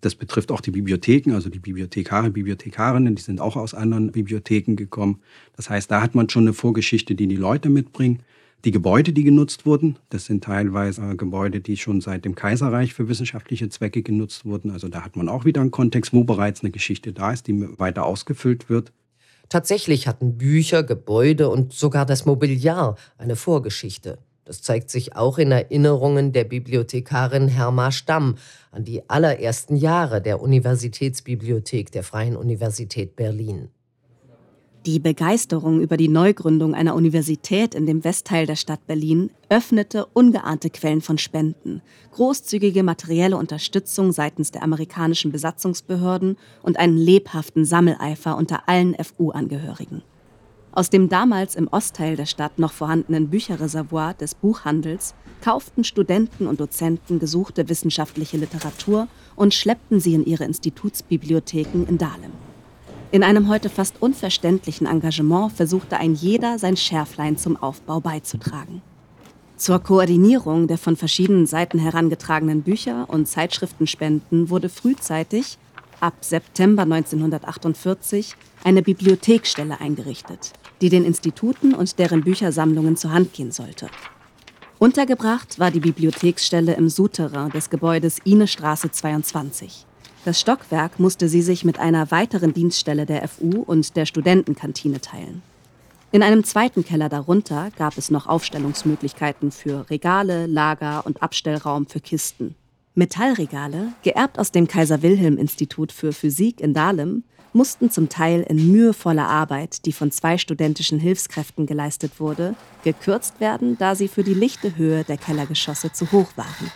Das betrifft auch die Bibliotheken, also die Bibliothekare, Bibliothekarinnen, die sind auch aus anderen Bibliotheken gekommen. Das heißt, da hat man schon eine Vorgeschichte, die die Leute mitbringen. Die Gebäude, die genutzt wurden, das sind teilweise Gebäude, die schon seit dem Kaiserreich für wissenschaftliche Zwecke genutzt wurden. Also da hat man auch wieder einen Kontext, wo bereits eine Geschichte da ist, die weiter ausgefüllt wird. Tatsächlich hatten Bücher, Gebäude und sogar das Mobiliar eine Vorgeschichte. Das zeigt sich auch in Erinnerungen der Bibliothekarin Herma Stamm an die allerersten Jahre der Universitätsbibliothek der Freien Universität Berlin. Die Begeisterung über die Neugründung einer Universität in dem Westteil der Stadt Berlin öffnete ungeahnte Quellen von Spenden, großzügige materielle Unterstützung seitens der amerikanischen Besatzungsbehörden und einen lebhaften Sammeleifer unter allen FU-Angehörigen. Aus dem damals im Ostteil der Stadt noch vorhandenen Bücherreservoir des Buchhandels kauften Studenten und Dozenten gesuchte wissenschaftliche Literatur und schleppten sie in ihre Institutsbibliotheken in Dahlem. In einem heute fast unverständlichen Engagement versuchte ein jeder sein Schärflein zum Aufbau beizutragen. Zur Koordinierung der von verschiedenen Seiten herangetragenen Bücher und Zeitschriftenspenden wurde frühzeitig, ab September 1948, eine Bibliothekstelle eingerichtet, die den Instituten und deren Büchersammlungen zur Hand gehen sollte. Untergebracht war die Bibliotheksstelle im Souterrain des Gebäudes Ine-Straße 22. Das Stockwerk musste sie sich mit einer weiteren Dienststelle der FU und der Studentenkantine teilen. In einem zweiten Keller darunter gab es noch Aufstellungsmöglichkeiten für Regale, Lager und Abstellraum für Kisten. Metallregale, geerbt aus dem Kaiser-Wilhelm-Institut für Physik in Dahlem, mussten zum Teil in mühevoller Arbeit, die von zwei studentischen Hilfskräften geleistet wurde, gekürzt werden, da sie für die lichte Höhe der Kellergeschosse zu hoch waren.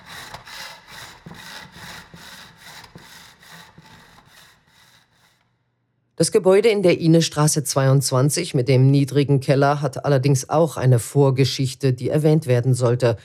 Das Gebäude in der Inestraße 22 mit dem niedrigen Keller hat allerdings auch eine Vorgeschichte, die erwähnt werden sollte.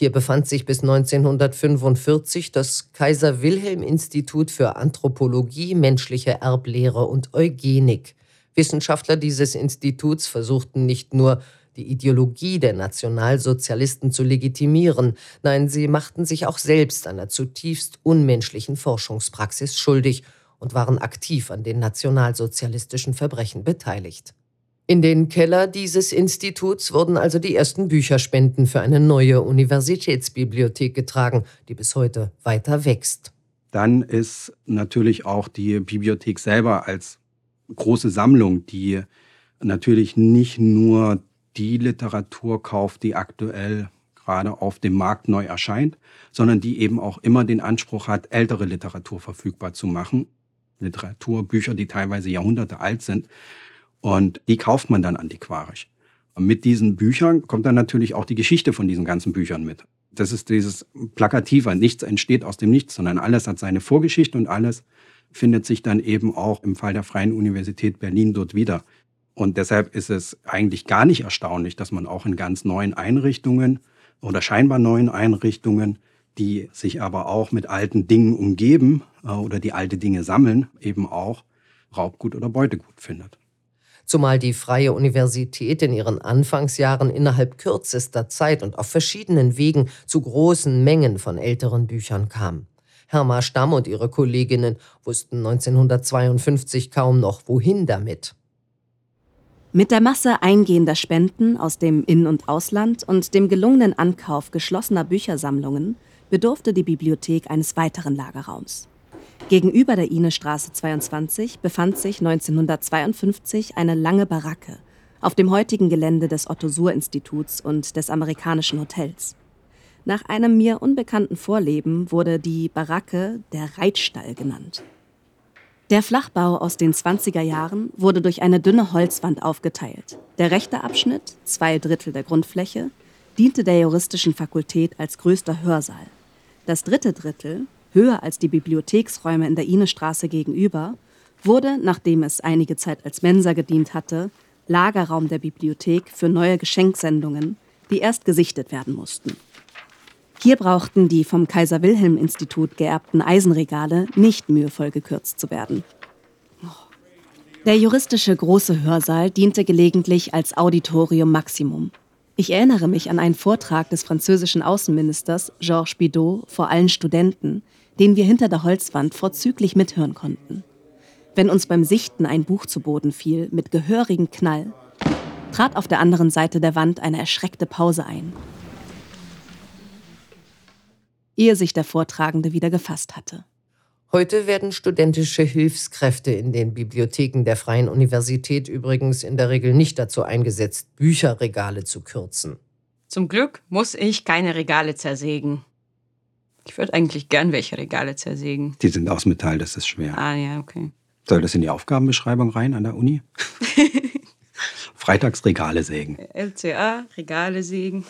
Hier befand sich bis 1945 das Kaiser Wilhelm Institut für Anthropologie, menschliche Erblehre und Eugenik. Wissenschaftler dieses Instituts versuchten nicht nur die Ideologie der Nationalsozialisten zu legitimieren, nein, sie machten sich auch selbst einer zutiefst unmenschlichen Forschungspraxis schuldig und waren aktiv an den nationalsozialistischen Verbrechen beteiligt. In den Keller dieses Instituts wurden also die ersten Bücherspenden für eine neue Universitätsbibliothek getragen, die bis heute weiter wächst. Dann ist natürlich auch die Bibliothek selber als große Sammlung, die natürlich nicht nur die Literatur kauft, die aktuell gerade auf dem Markt neu erscheint, sondern die eben auch immer den Anspruch hat, ältere Literatur verfügbar zu machen. Literaturbücher, die teilweise Jahrhunderte alt sind. Und die kauft man dann antiquarisch. Und mit diesen Büchern kommt dann natürlich auch die Geschichte von diesen ganzen Büchern mit. Das ist dieses Plakative. Nichts entsteht aus dem Nichts, sondern alles hat seine Vorgeschichte und alles findet sich dann eben auch im Fall der Freien Universität Berlin dort wieder. Und deshalb ist es eigentlich gar nicht erstaunlich, dass man auch in ganz neuen Einrichtungen oder scheinbar neuen Einrichtungen die sich aber auch mit alten Dingen umgeben äh, oder die alte Dinge sammeln, eben auch Raubgut oder Beutegut findet. Zumal die Freie Universität in ihren Anfangsjahren innerhalb kürzester Zeit und auf verschiedenen Wegen zu großen Mengen von älteren Büchern kam. Herma Stamm und ihre Kolleginnen wussten 1952 kaum noch, wohin damit. Mit der Masse eingehender Spenden aus dem In- und Ausland und dem gelungenen Ankauf geschlossener Büchersammlungen bedurfte die Bibliothek eines weiteren Lagerraums. Gegenüber der Inestraße 22 befand sich 1952 eine lange Baracke auf dem heutigen Gelände des Otto-Suhr-Instituts und des amerikanischen Hotels. Nach einem mir unbekannten Vorleben wurde die Baracke der Reitstall genannt. Der Flachbau aus den 20er Jahren wurde durch eine dünne Holzwand aufgeteilt. Der rechte Abschnitt, zwei Drittel der Grundfläche, diente der juristischen Fakultät als größter Hörsaal. Das dritte Drittel, höher als die Bibliotheksräume in der Inestraße gegenüber, wurde, nachdem es einige Zeit als Mensa gedient hatte, Lagerraum der Bibliothek für neue Geschenksendungen, die erst gesichtet werden mussten. Hier brauchten die vom Kaiser Wilhelm Institut geerbten Eisenregale nicht mühevoll gekürzt zu werden. Der juristische große Hörsaal diente gelegentlich als Auditorium Maximum. Ich erinnere mich an einen Vortrag des französischen Außenministers Georges Bidault vor allen Studenten, den wir hinter der Holzwand vorzüglich mithören konnten. Wenn uns beim Sichten ein Buch zu Boden fiel mit gehörigem Knall, trat auf der anderen Seite der Wand eine erschreckte Pause ein, ehe sich der Vortragende wieder gefasst hatte. Heute werden studentische Hilfskräfte in den Bibliotheken der Freien Universität übrigens in der Regel nicht dazu eingesetzt, Bücherregale zu kürzen. Zum Glück muss ich keine Regale zersägen. Ich würde eigentlich gern welche Regale zersägen. Die sind aus Metall, das ist schwer. Ah ja, okay. Soll das in die Aufgabenbeschreibung rein an der Uni? Freitagsregale sägen. LCA, Regale sägen.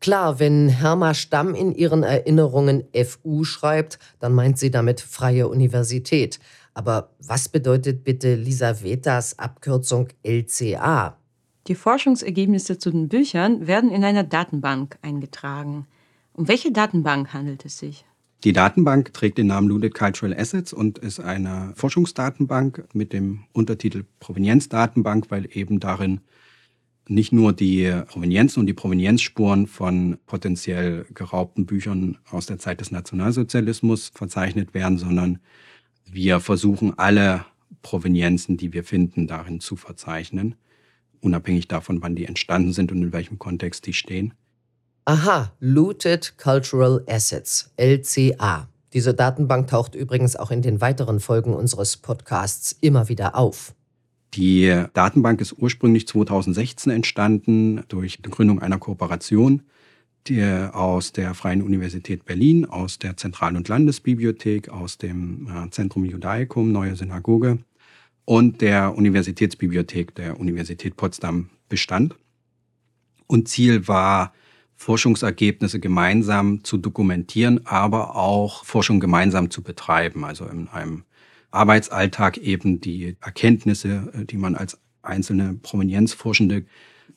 Klar, wenn Herma Stamm in ihren Erinnerungen FU schreibt, dann meint sie damit Freie Universität. Aber was bedeutet bitte Lisa Vetas Abkürzung LCA? Die Forschungsergebnisse zu den Büchern werden in einer Datenbank eingetragen. Um welche Datenbank handelt es sich? Die Datenbank trägt den Namen Looted Cultural Assets und ist eine Forschungsdatenbank mit dem Untertitel Provenienzdatenbank, weil eben darin nicht nur die Provenienzen und die Provenienzspuren von potenziell geraubten Büchern aus der Zeit des Nationalsozialismus verzeichnet werden, sondern wir versuchen alle Provenienzen, die wir finden, darin zu verzeichnen, unabhängig davon, wann die entstanden sind und in welchem Kontext die stehen. Aha, Looted Cultural Assets, LCA. Diese Datenbank taucht übrigens auch in den weiteren Folgen unseres Podcasts immer wieder auf. Die Datenbank ist ursprünglich 2016 entstanden durch die Gründung einer Kooperation die aus der Freien Universität Berlin, aus der Zentral- und Landesbibliothek, aus dem äh, Zentrum Judaicum, Neue Synagoge und der Universitätsbibliothek der Universität Potsdam bestand. Und Ziel war, Forschungsergebnisse gemeinsam zu dokumentieren, aber auch Forschung gemeinsam zu betreiben, also in einem Arbeitsalltag eben die Erkenntnisse, äh, die man als einzelne Provenienzforschende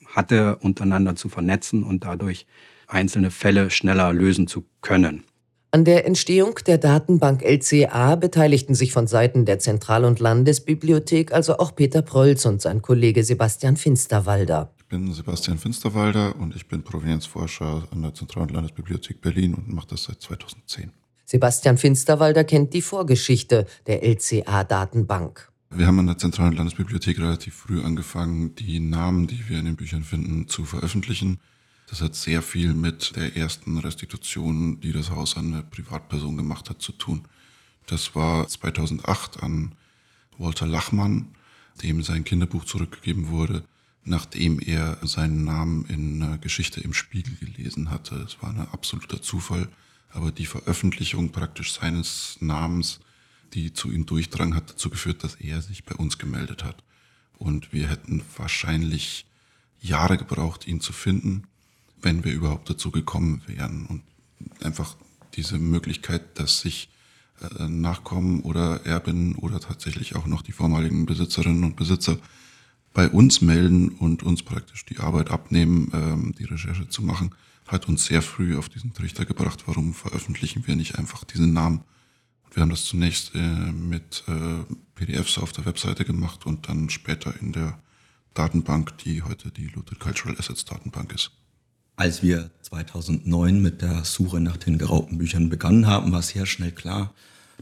hatte, untereinander zu vernetzen und dadurch einzelne Fälle schneller lösen zu können. An der Entstehung der Datenbank LCA beteiligten sich von Seiten der Zentral- und Landesbibliothek also auch Peter Prölz und sein Kollege Sebastian Finsterwalder. Ich bin Sebastian Finsterwalder und ich bin Provenienzforscher an der Zentral- und Landesbibliothek Berlin und mache das seit 2010. Sebastian Finsterwalder kennt die Vorgeschichte der LCA-Datenbank. Wir haben an der Zentralen Landesbibliothek relativ früh angefangen, die Namen, die wir in den Büchern finden, zu veröffentlichen. Das hat sehr viel mit der ersten Restitution, die das Haus an eine Privatperson gemacht hat, zu tun. Das war 2008 an Walter Lachmann, dem sein Kinderbuch zurückgegeben wurde, nachdem er seinen Namen in Geschichte im Spiegel gelesen hatte. Es war ein absoluter Zufall aber die Veröffentlichung praktisch seines Namens, die zu ihm durchdrang, hat dazu geführt, dass er sich bei uns gemeldet hat. Und wir hätten wahrscheinlich Jahre gebraucht, ihn zu finden, wenn wir überhaupt dazu gekommen wären. Und einfach diese Möglichkeit, dass sich äh, Nachkommen oder Erben oder tatsächlich auch noch die vormaligen Besitzerinnen und Besitzer bei uns melden und uns praktisch die Arbeit abnehmen, ähm, die Recherche zu machen, hat uns sehr früh auf diesen Trichter gebracht, warum veröffentlichen wir nicht einfach diesen Namen. Wir haben das zunächst äh, mit äh, PDFs auf der Webseite gemacht und dann später in der Datenbank, die heute die Looted Cultural Assets Datenbank ist. Als wir 2009 mit der Suche nach den geraubten Büchern begonnen haben, war sehr schnell klar,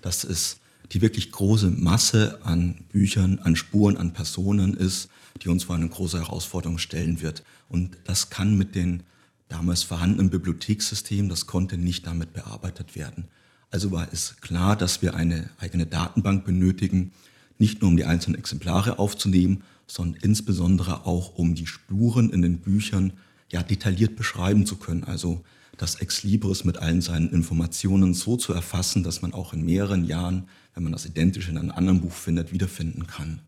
dass es die wirklich große Masse an Büchern, an Spuren, an Personen ist, die uns vor eine große Herausforderung stellen wird. Und das kann mit den damals vorhandenen Bibliothekssystem, das konnte nicht damit bearbeitet werden. Also war es klar, dass wir eine eigene Datenbank benötigen, nicht nur um die einzelnen Exemplare aufzunehmen, sondern insbesondere auch um die Spuren in den Büchern ja detailliert beschreiben zu können. Also das Ex Libris mit allen seinen Informationen so zu erfassen, dass man auch in mehreren Jahren, wenn man das identisch in einem anderen Buch findet, wiederfinden kann.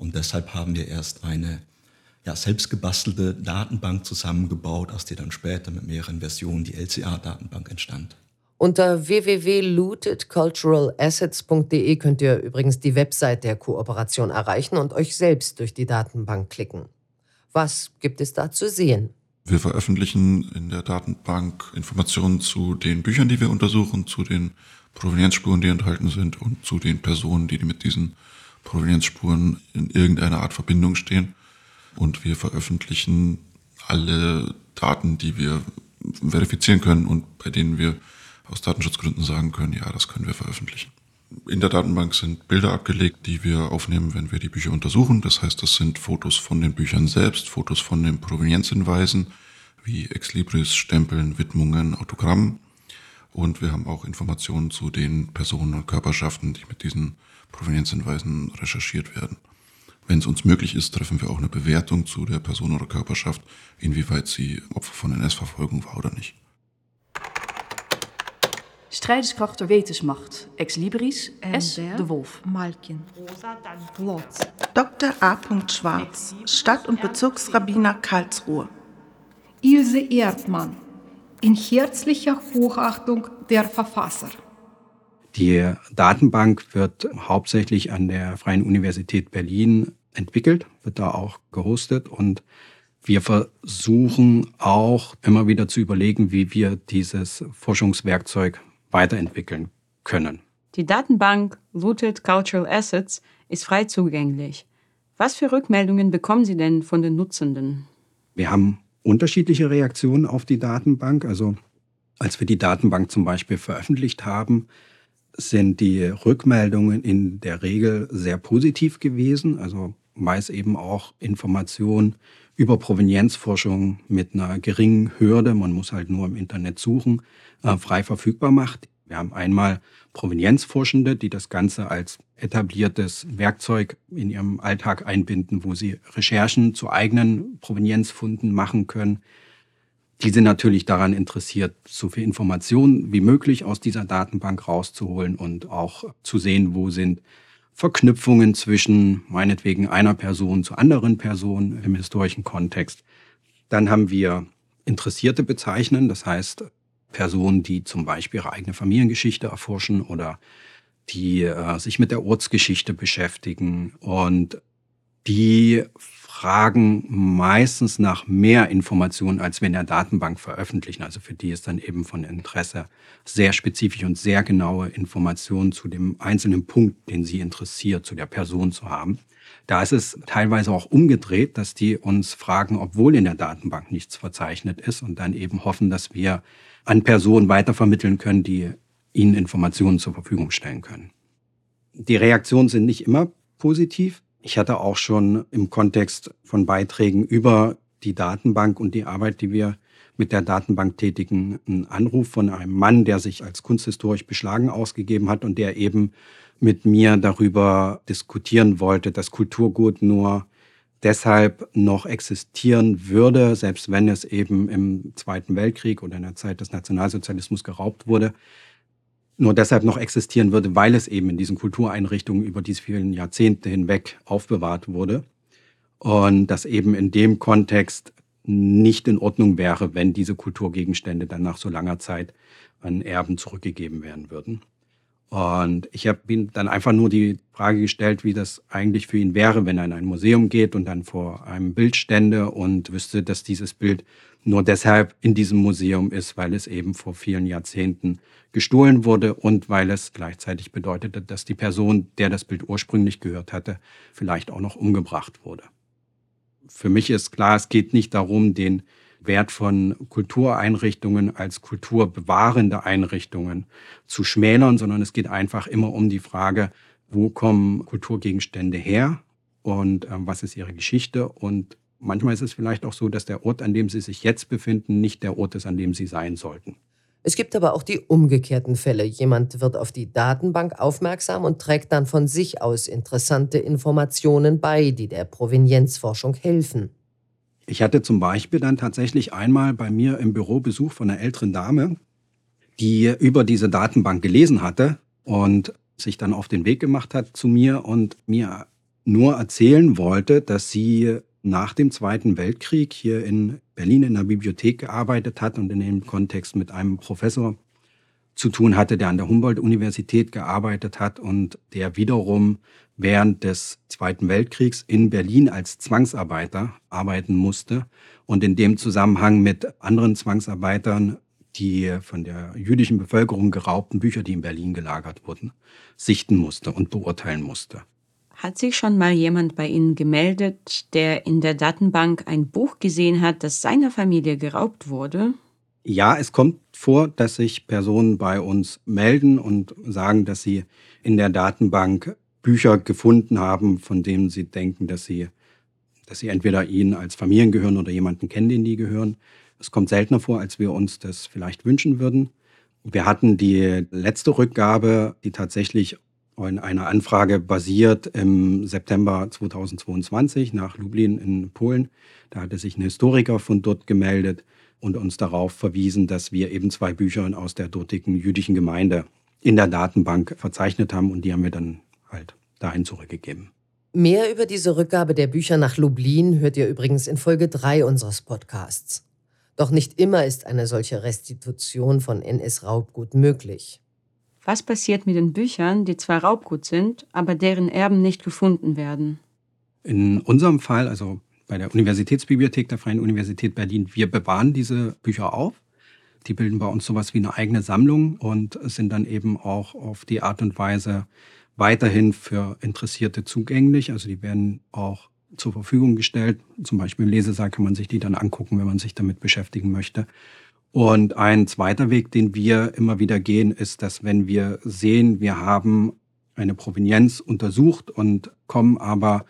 Und deshalb haben wir erst eine ja, selbstgebastelte Datenbank zusammengebaut, aus der dann später mit mehreren Versionen die LCA-Datenbank entstand. Unter www.lootedculturalassets.de könnt ihr übrigens die Website der Kooperation erreichen und euch selbst durch die Datenbank klicken. Was gibt es da zu sehen? Wir veröffentlichen in der Datenbank Informationen zu den Büchern, die wir untersuchen, zu den Provenienzspuren, die enthalten sind und zu den Personen, die mit diesen Provenienzspuren in irgendeiner Art Verbindung stehen. Und wir veröffentlichen alle Daten, die wir verifizieren können und bei denen wir aus Datenschutzgründen sagen können, ja, das können wir veröffentlichen. In der Datenbank sind Bilder abgelegt, die wir aufnehmen, wenn wir die Bücher untersuchen. Das heißt, das sind Fotos von den Büchern selbst, Fotos von den Provenienzhinweisen, wie Exlibris, Stempeln, Widmungen, Autogrammen. Und wir haben auch Informationen zu den Personen und Körperschaften, die mit diesen Provenienzhinweisen recherchiert werden. Wenn es uns möglich ist, treffen wir auch eine Bewertung zu der Person oder Körperschaft, inwieweit sie Opfer von NS-Verfolgung war oder nicht. Strijderskracht der Wetensmacht, Ex Libris, S. de Wolf. Malkin. Dr. A. Schwarz, Stadt- und Bezirksrabbiner Karlsruhe. Ilse Erdmann, in herzlicher Hochachtung der Verfasser. Die Datenbank wird hauptsächlich an der Freien Universität Berlin entwickelt, wird da auch gehostet und wir versuchen auch immer wieder zu überlegen, wie wir dieses Forschungswerkzeug weiterentwickeln können. Die Datenbank Looted Cultural Assets ist frei zugänglich. Was für Rückmeldungen bekommen Sie denn von den Nutzenden? Wir haben unterschiedliche Reaktionen auf die Datenbank. Also als wir die Datenbank zum Beispiel veröffentlicht haben, sind die Rückmeldungen in der Regel sehr positiv gewesen. Also es eben auch Informationen über Provenienzforschung mit einer geringen Hürde, man muss halt nur im Internet suchen, äh, frei verfügbar macht. Wir haben einmal Provenienzforschende, die das Ganze als etabliertes Werkzeug in ihrem Alltag einbinden, wo sie Recherchen zu eigenen Provenienzfunden machen können. Die sind natürlich daran interessiert, so viel Informationen wie möglich aus dieser Datenbank rauszuholen und auch zu sehen, wo sind Verknüpfungen zwischen meinetwegen einer Person zu anderen Personen im historischen Kontext. Dann haben wir Interessierte bezeichnen, das heißt Personen, die zum Beispiel ihre eigene Familiengeschichte erforschen oder die äh, sich mit der Ortsgeschichte beschäftigen und die fragen meistens nach mehr Informationen, als wir in der Datenbank veröffentlichen. Also für die ist dann eben von Interesse sehr spezifisch und sehr genaue Informationen zu dem einzelnen Punkt, den sie interessiert, zu der Person zu haben. Da ist es teilweise auch umgedreht, dass die uns fragen, obwohl in der Datenbank nichts verzeichnet ist und dann eben hoffen, dass wir an Personen weitervermitteln können, die ihnen Informationen zur Verfügung stellen können. Die Reaktionen sind nicht immer positiv. Ich hatte auch schon im Kontext von Beiträgen über die Datenbank und die Arbeit, die wir mit der Datenbank tätigen, einen Anruf von einem Mann, der sich als kunsthistorisch beschlagen ausgegeben hat und der eben mit mir darüber diskutieren wollte, dass Kulturgut nur deshalb noch existieren würde, selbst wenn es eben im Zweiten Weltkrieg oder in der Zeit des Nationalsozialismus geraubt wurde, nur deshalb noch existieren würde, weil es eben in diesen Kultureinrichtungen über diese vielen Jahrzehnte hinweg aufbewahrt wurde. Und das eben in dem Kontext nicht in Ordnung wäre, wenn diese Kulturgegenstände dann nach so langer Zeit an Erben zurückgegeben werden würden. Und ich habe ihm dann einfach nur die Frage gestellt, wie das eigentlich für ihn wäre, wenn er in ein Museum geht und dann vor einem Bild stände und wüsste, dass dieses Bild nur deshalb in diesem Museum ist, weil es eben vor vielen Jahrzehnten gestohlen wurde und weil es gleichzeitig bedeutete, dass die Person, der das Bild ursprünglich gehört hatte, vielleicht auch noch umgebracht wurde. Für mich ist klar, es geht nicht darum, den Wert von Kultureinrichtungen als kulturbewahrende Einrichtungen zu schmälern, sondern es geht einfach immer um die Frage, wo kommen Kulturgegenstände her und äh, was ist ihre Geschichte. Und manchmal ist es vielleicht auch so, dass der Ort, an dem sie sich jetzt befinden, nicht der Ort ist, an dem sie sein sollten. Es gibt aber auch die umgekehrten Fälle. Jemand wird auf die Datenbank aufmerksam und trägt dann von sich aus interessante Informationen bei, die der Provenienzforschung helfen. Ich hatte zum Beispiel dann tatsächlich einmal bei mir im Büro Besuch von einer älteren Dame, die über diese Datenbank gelesen hatte und sich dann auf den Weg gemacht hat zu mir und mir nur erzählen wollte, dass sie nach dem Zweiten Weltkrieg hier in Berlin in der Bibliothek gearbeitet hat und in dem Kontext mit einem Professor zu tun hatte, der an der Humboldt-Universität gearbeitet hat und der wiederum während des Zweiten Weltkriegs in Berlin als Zwangsarbeiter arbeiten musste und in dem Zusammenhang mit anderen Zwangsarbeitern die von der jüdischen Bevölkerung geraubten Bücher, die in Berlin gelagert wurden, sichten musste und beurteilen musste. Hat sich schon mal jemand bei Ihnen gemeldet, der in der Datenbank ein Buch gesehen hat, das seiner Familie geraubt wurde? Ja, es kommt vor, dass sich Personen bei uns melden und sagen, dass sie in der Datenbank Bücher gefunden haben, von denen sie denken, dass sie, dass sie entweder ihnen als Familien gehören oder jemanden kennen, den die gehören. Es kommt seltener vor, als wir uns das vielleicht wünschen würden. Wir hatten die letzte Rückgabe, die tatsächlich in einer Anfrage basiert im September 2022 nach Lublin in Polen. Da hatte sich ein Historiker von dort gemeldet und uns darauf verwiesen, dass wir eben zwei Bücher aus der dortigen jüdischen Gemeinde in der Datenbank verzeichnet haben und die haben wir dann halt dahin zurückgegeben. Mehr über diese Rückgabe der Bücher nach Lublin hört ihr übrigens in Folge 3 unseres Podcasts. Doch nicht immer ist eine solche Restitution von NS-Raubgut möglich. Was passiert mit den Büchern, die zwar Raubgut sind, aber deren Erben nicht gefunden werden? In unserem Fall, also bei der Universitätsbibliothek der Freien Universität Berlin, wir bewahren diese Bücher auf. Die bilden bei uns sowas wie eine eigene Sammlung und sind dann eben auch auf die Art und Weise weiterhin für Interessierte zugänglich. Also die werden auch zur Verfügung gestellt. Zum Beispiel im Lesesaal kann man sich die dann angucken, wenn man sich damit beschäftigen möchte. Und ein zweiter Weg, den wir immer wieder gehen, ist, dass wenn wir sehen, wir haben eine Provenienz untersucht und kommen aber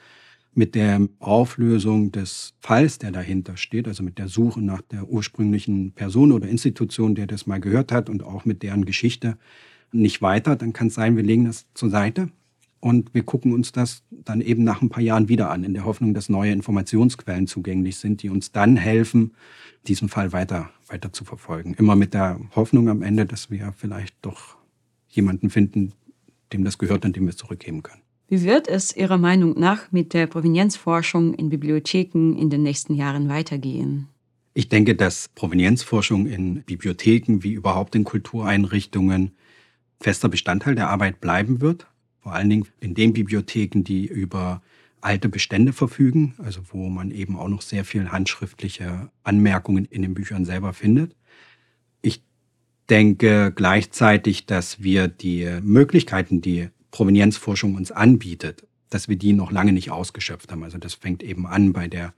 mit der Auflösung des Falls, der dahinter steht, also mit der Suche nach der ursprünglichen Person oder Institution, der das mal gehört hat und auch mit deren Geschichte nicht weiter, dann kann es sein, wir legen das zur Seite und wir gucken uns das dann eben nach ein paar Jahren wieder an, in der Hoffnung, dass neue Informationsquellen zugänglich sind, die uns dann helfen, diesen Fall weiter, weiter zu verfolgen. Immer mit der Hoffnung am Ende, dass wir vielleicht doch jemanden finden, dem das gehört und dem wir es zurückgeben können. Wie wird es Ihrer Meinung nach mit der Provenienzforschung in Bibliotheken in den nächsten Jahren weitergehen? Ich denke, dass Provenienzforschung in Bibliotheken wie überhaupt in Kultureinrichtungen fester Bestandteil der Arbeit bleiben wird. Vor allen Dingen in den Bibliotheken, die über alte Bestände verfügen, also wo man eben auch noch sehr viel handschriftliche Anmerkungen in den Büchern selber findet. Ich denke gleichzeitig, dass wir die Möglichkeiten, die Provenienzforschung uns anbietet, dass wir die noch lange nicht ausgeschöpft haben. Also das fängt eben an bei der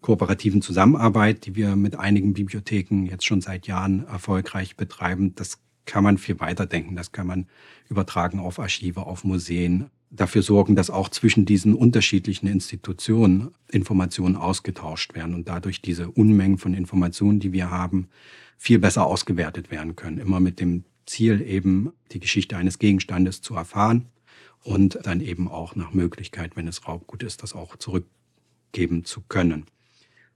kooperativen Zusammenarbeit, die wir mit einigen Bibliotheken jetzt schon seit Jahren erfolgreich betreiben. Das kann man viel weiter denken. Das kann man übertragen auf Archive, auf Museen. Dafür sorgen, dass auch zwischen diesen unterschiedlichen Institutionen Informationen ausgetauscht werden und dadurch diese Unmengen von Informationen, die wir haben, viel besser ausgewertet werden können. Immer mit dem Ziel eben, die Geschichte eines Gegenstandes zu erfahren und dann eben auch nach Möglichkeit, wenn es Raubgut ist, das auch zurückgeben zu können.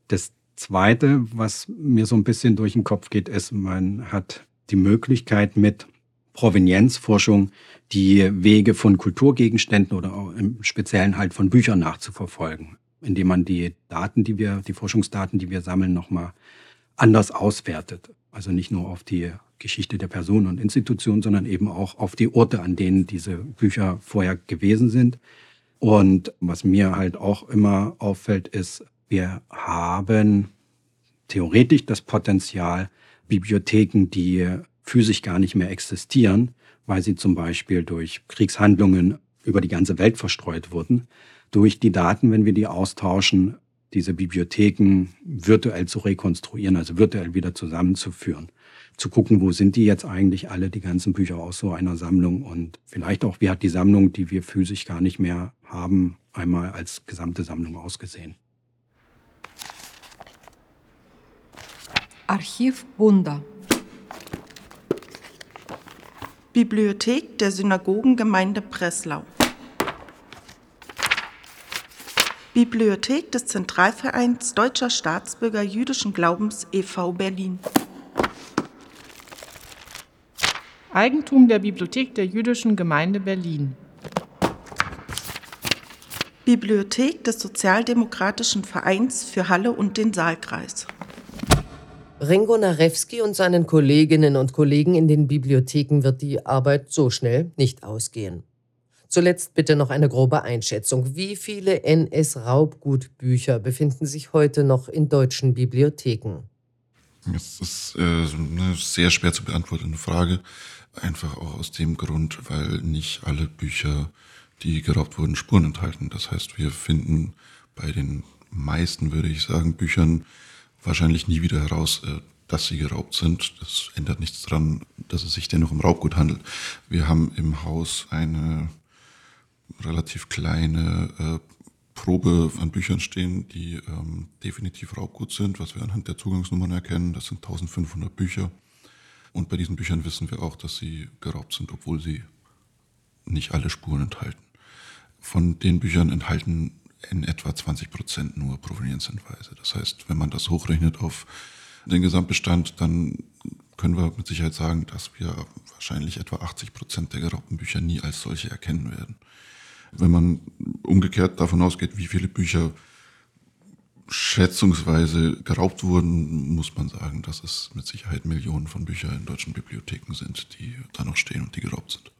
Das Zweite, was mir so ein bisschen durch den Kopf geht, ist, man hat die Möglichkeit mit Provenienzforschung die Wege von Kulturgegenständen oder auch im Speziellen halt von Büchern nachzuverfolgen, indem man die Daten, die wir, die Forschungsdaten, die wir sammeln, nochmal anders auswertet. Also nicht nur auf die Geschichte der Person und Institution, sondern eben auch auf die Orte, an denen diese Bücher vorher gewesen sind. Und was mir halt auch immer auffällt, ist, wir haben theoretisch das Potenzial, Bibliotheken, die physisch gar nicht mehr existieren, weil sie zum Beispiel durch Kriegshandlungen über die ganze Welt verstreut wurden, durch die Daten, wenn wir die austauschen, diese Bibliotheken virtuell zu rekonstruieren, also virtuell wieder zusammenzuführen. Zu gucken, wo sind die jetzt eigentlich alle, die ganzen Bücher aus so einer Sammlung und vielleicht auch, wie hat die Sammlung, die wir physisch gar nicht mehr haben, einmal als gesamte Sammlung ausgesehen. Archiv Wunder. Bibliothek der Synagogengemeinde Breslau. Bibliothek des Zentralvereins Deutscher Staatsbürger jüdischen Glaubens e.V. Berlin. Eigentum der Bibliothek der jüdischen Gemeinde Berlin. Bibliothek des Sozialdemokratischen Vereins für Halle und den Saalkreis. Ringo Narewski und seinen Kolleginnen und Kollegen in den Bibliotheken wird die Arbeit so schnell nicht ausgehen. Zuletzt bitte noch eine grobe Einschätzung. Wie viele NS-Raubgutbücher befinden sich heute noch in deutschen Bibliotheken? Das ist äh, eine sehr schwer zu beantwortende Frage. Einfach auch aus dem Grund, weil nicht alle Bücher die geraubt wurden, Spuren enthalten. Das heißt, wir finden bei den meisten, würde ich sagen, Büchern wahrscheinlich nie wieder heraus, äh, dass sie geraubt sind. Das ändert nichts daran, dass es sich dennoch um Raubgut handelt. Wir haben im Haus eine relativ kleine äh, Probe an Büchern stehen, die ähm, definitiv Raubgut sind, was wir anhand der Zugangsnummern erkennen. Das sind 1500 Bücher. Und bei diesen Büchern wissen wir auch, dass sie geraubt sind, obwohl sie nicht alle Spuren enthalten. Von den Büchern enthalten in etwa 20 Prozent nur Provenienzhinweise. Das heißt, wenn man das hochrechnet auf den Gesamtbestand, dann können wir mit Sicherheit sagen, dass wir wahrscheinlich etwa 80 Prozent der geraubten Bücher nie als solche erkennen werden. Wenn man umgekehrt davon ausgeht, wie viele Bücher schätzungsweise geraubt wurden, muss man sagen, dass es mit Sicherheit Millionen von Büchern in deutschen Bibliotheken sind, die da noch stehen und die geraubt sind.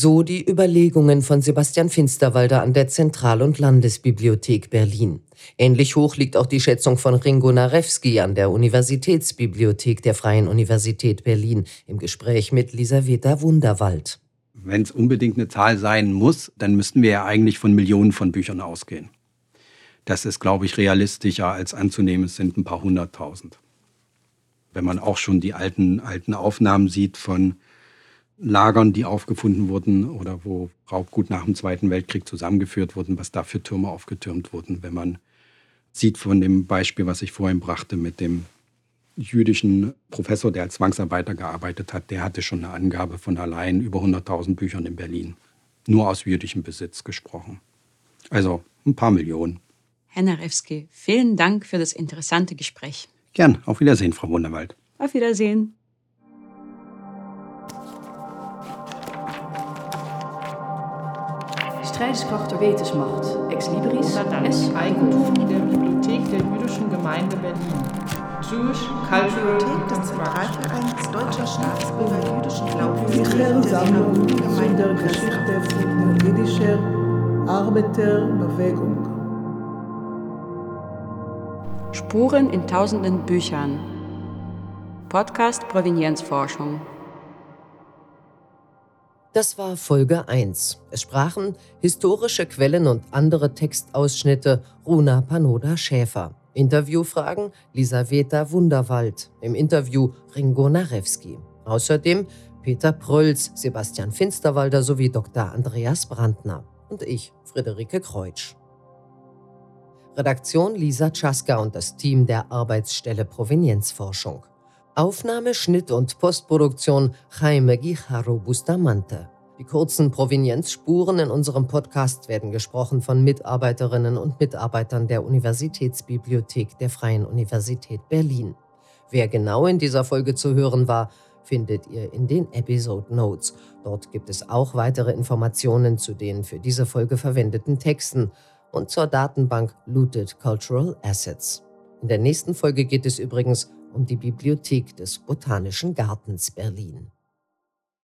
So die Überlegungen von Sebastian Finsterwalder an der Zentral- und Landesbibliothek Berlin. Ähnlich hoch liegt auch die Schätzung von Ringo Narewski an der Universitätsbibliothek der Freien Universität Berlin im Gespräch mit Lisaveta Wunderwald. Wenn es unbedingt eine Zahl sein muss, dann müssten wir ja eigentlich von Millionen von Büchern ausgehen. Das ist, glaube ich, realistischer als anzunehmen, es sind ein paar hunderttausend. Wenn man auch schon die alten, alten Aufnahmen sieht von Lagern, die aufgefunden wurden oder wo Raubgut nach dem Zweiten Weltkrieg zusammengeführt wurden, was da für Türme aufgetürmt wurden. Wenn man sieht von dem Beispiel, was ich vorhin brachte mit dem jüdischen Professor, der als Zwangsarbeiter gearbeitet hat, der hatte schon eine Angabe von allein über 100.000 Büchern in Berlin. Nur aus jüdischem Besitz gesprochen. Also ein paar Millionen. Herr Narewski, vielen Dank für das interessante Gespräch. Gern. Auf Wiedersehen, Frau Wunderwald. Auf Wiedersehen. Streitkräfte Wetensmacht, ex libris, S. Eigentum der Bibliothek der Jüdischen Gemeinde Berlin. Jewish Cultural Bibliothek des Zentralvereins deutscher Staatsbürger jüdischen Glaubens Sammlung der Geschichte von der jüdischen Arbeiterbewegung. Spuren in tausenden Büchern. Podcast Provenienzforschung. Das war Folge 1. Es sprachen historische Quellen und andere Textausschnitte Runa Panoda Schäfer. Interviewfragen Lisaveta Wunderwald. Im Interview Ringo Narewski. Außerdem Peter Prölz, Sebastian Finsterwalder sowie Dr. Andreas Brandner. Und ich, Friederike Kreutsch. Redaktion Lisa Czaska und das Team der Arbeitsstelle Provenienzforschung. Aufnahme, Schnitt und Postproduktion Jaime Guijarro Bustamante. Die kurzen Provenienzspuren in unserem Podcast werden gesprochen von Mitarbeiterinnen und Mitarbeitern der Universitätsbibliothek der Freien Universität Berlin. Wer genau in dieser Folge zu hören war, findet ihr in den Episode Notes. Dort gibt es auch weitere Informationen zu den für diese Folge verwendeten Texten und zur Datenbank Looted Cultural Assets. In der nächsten Folge geht es übrigens um die Bibliothek des Botanischen Gartens Berlin.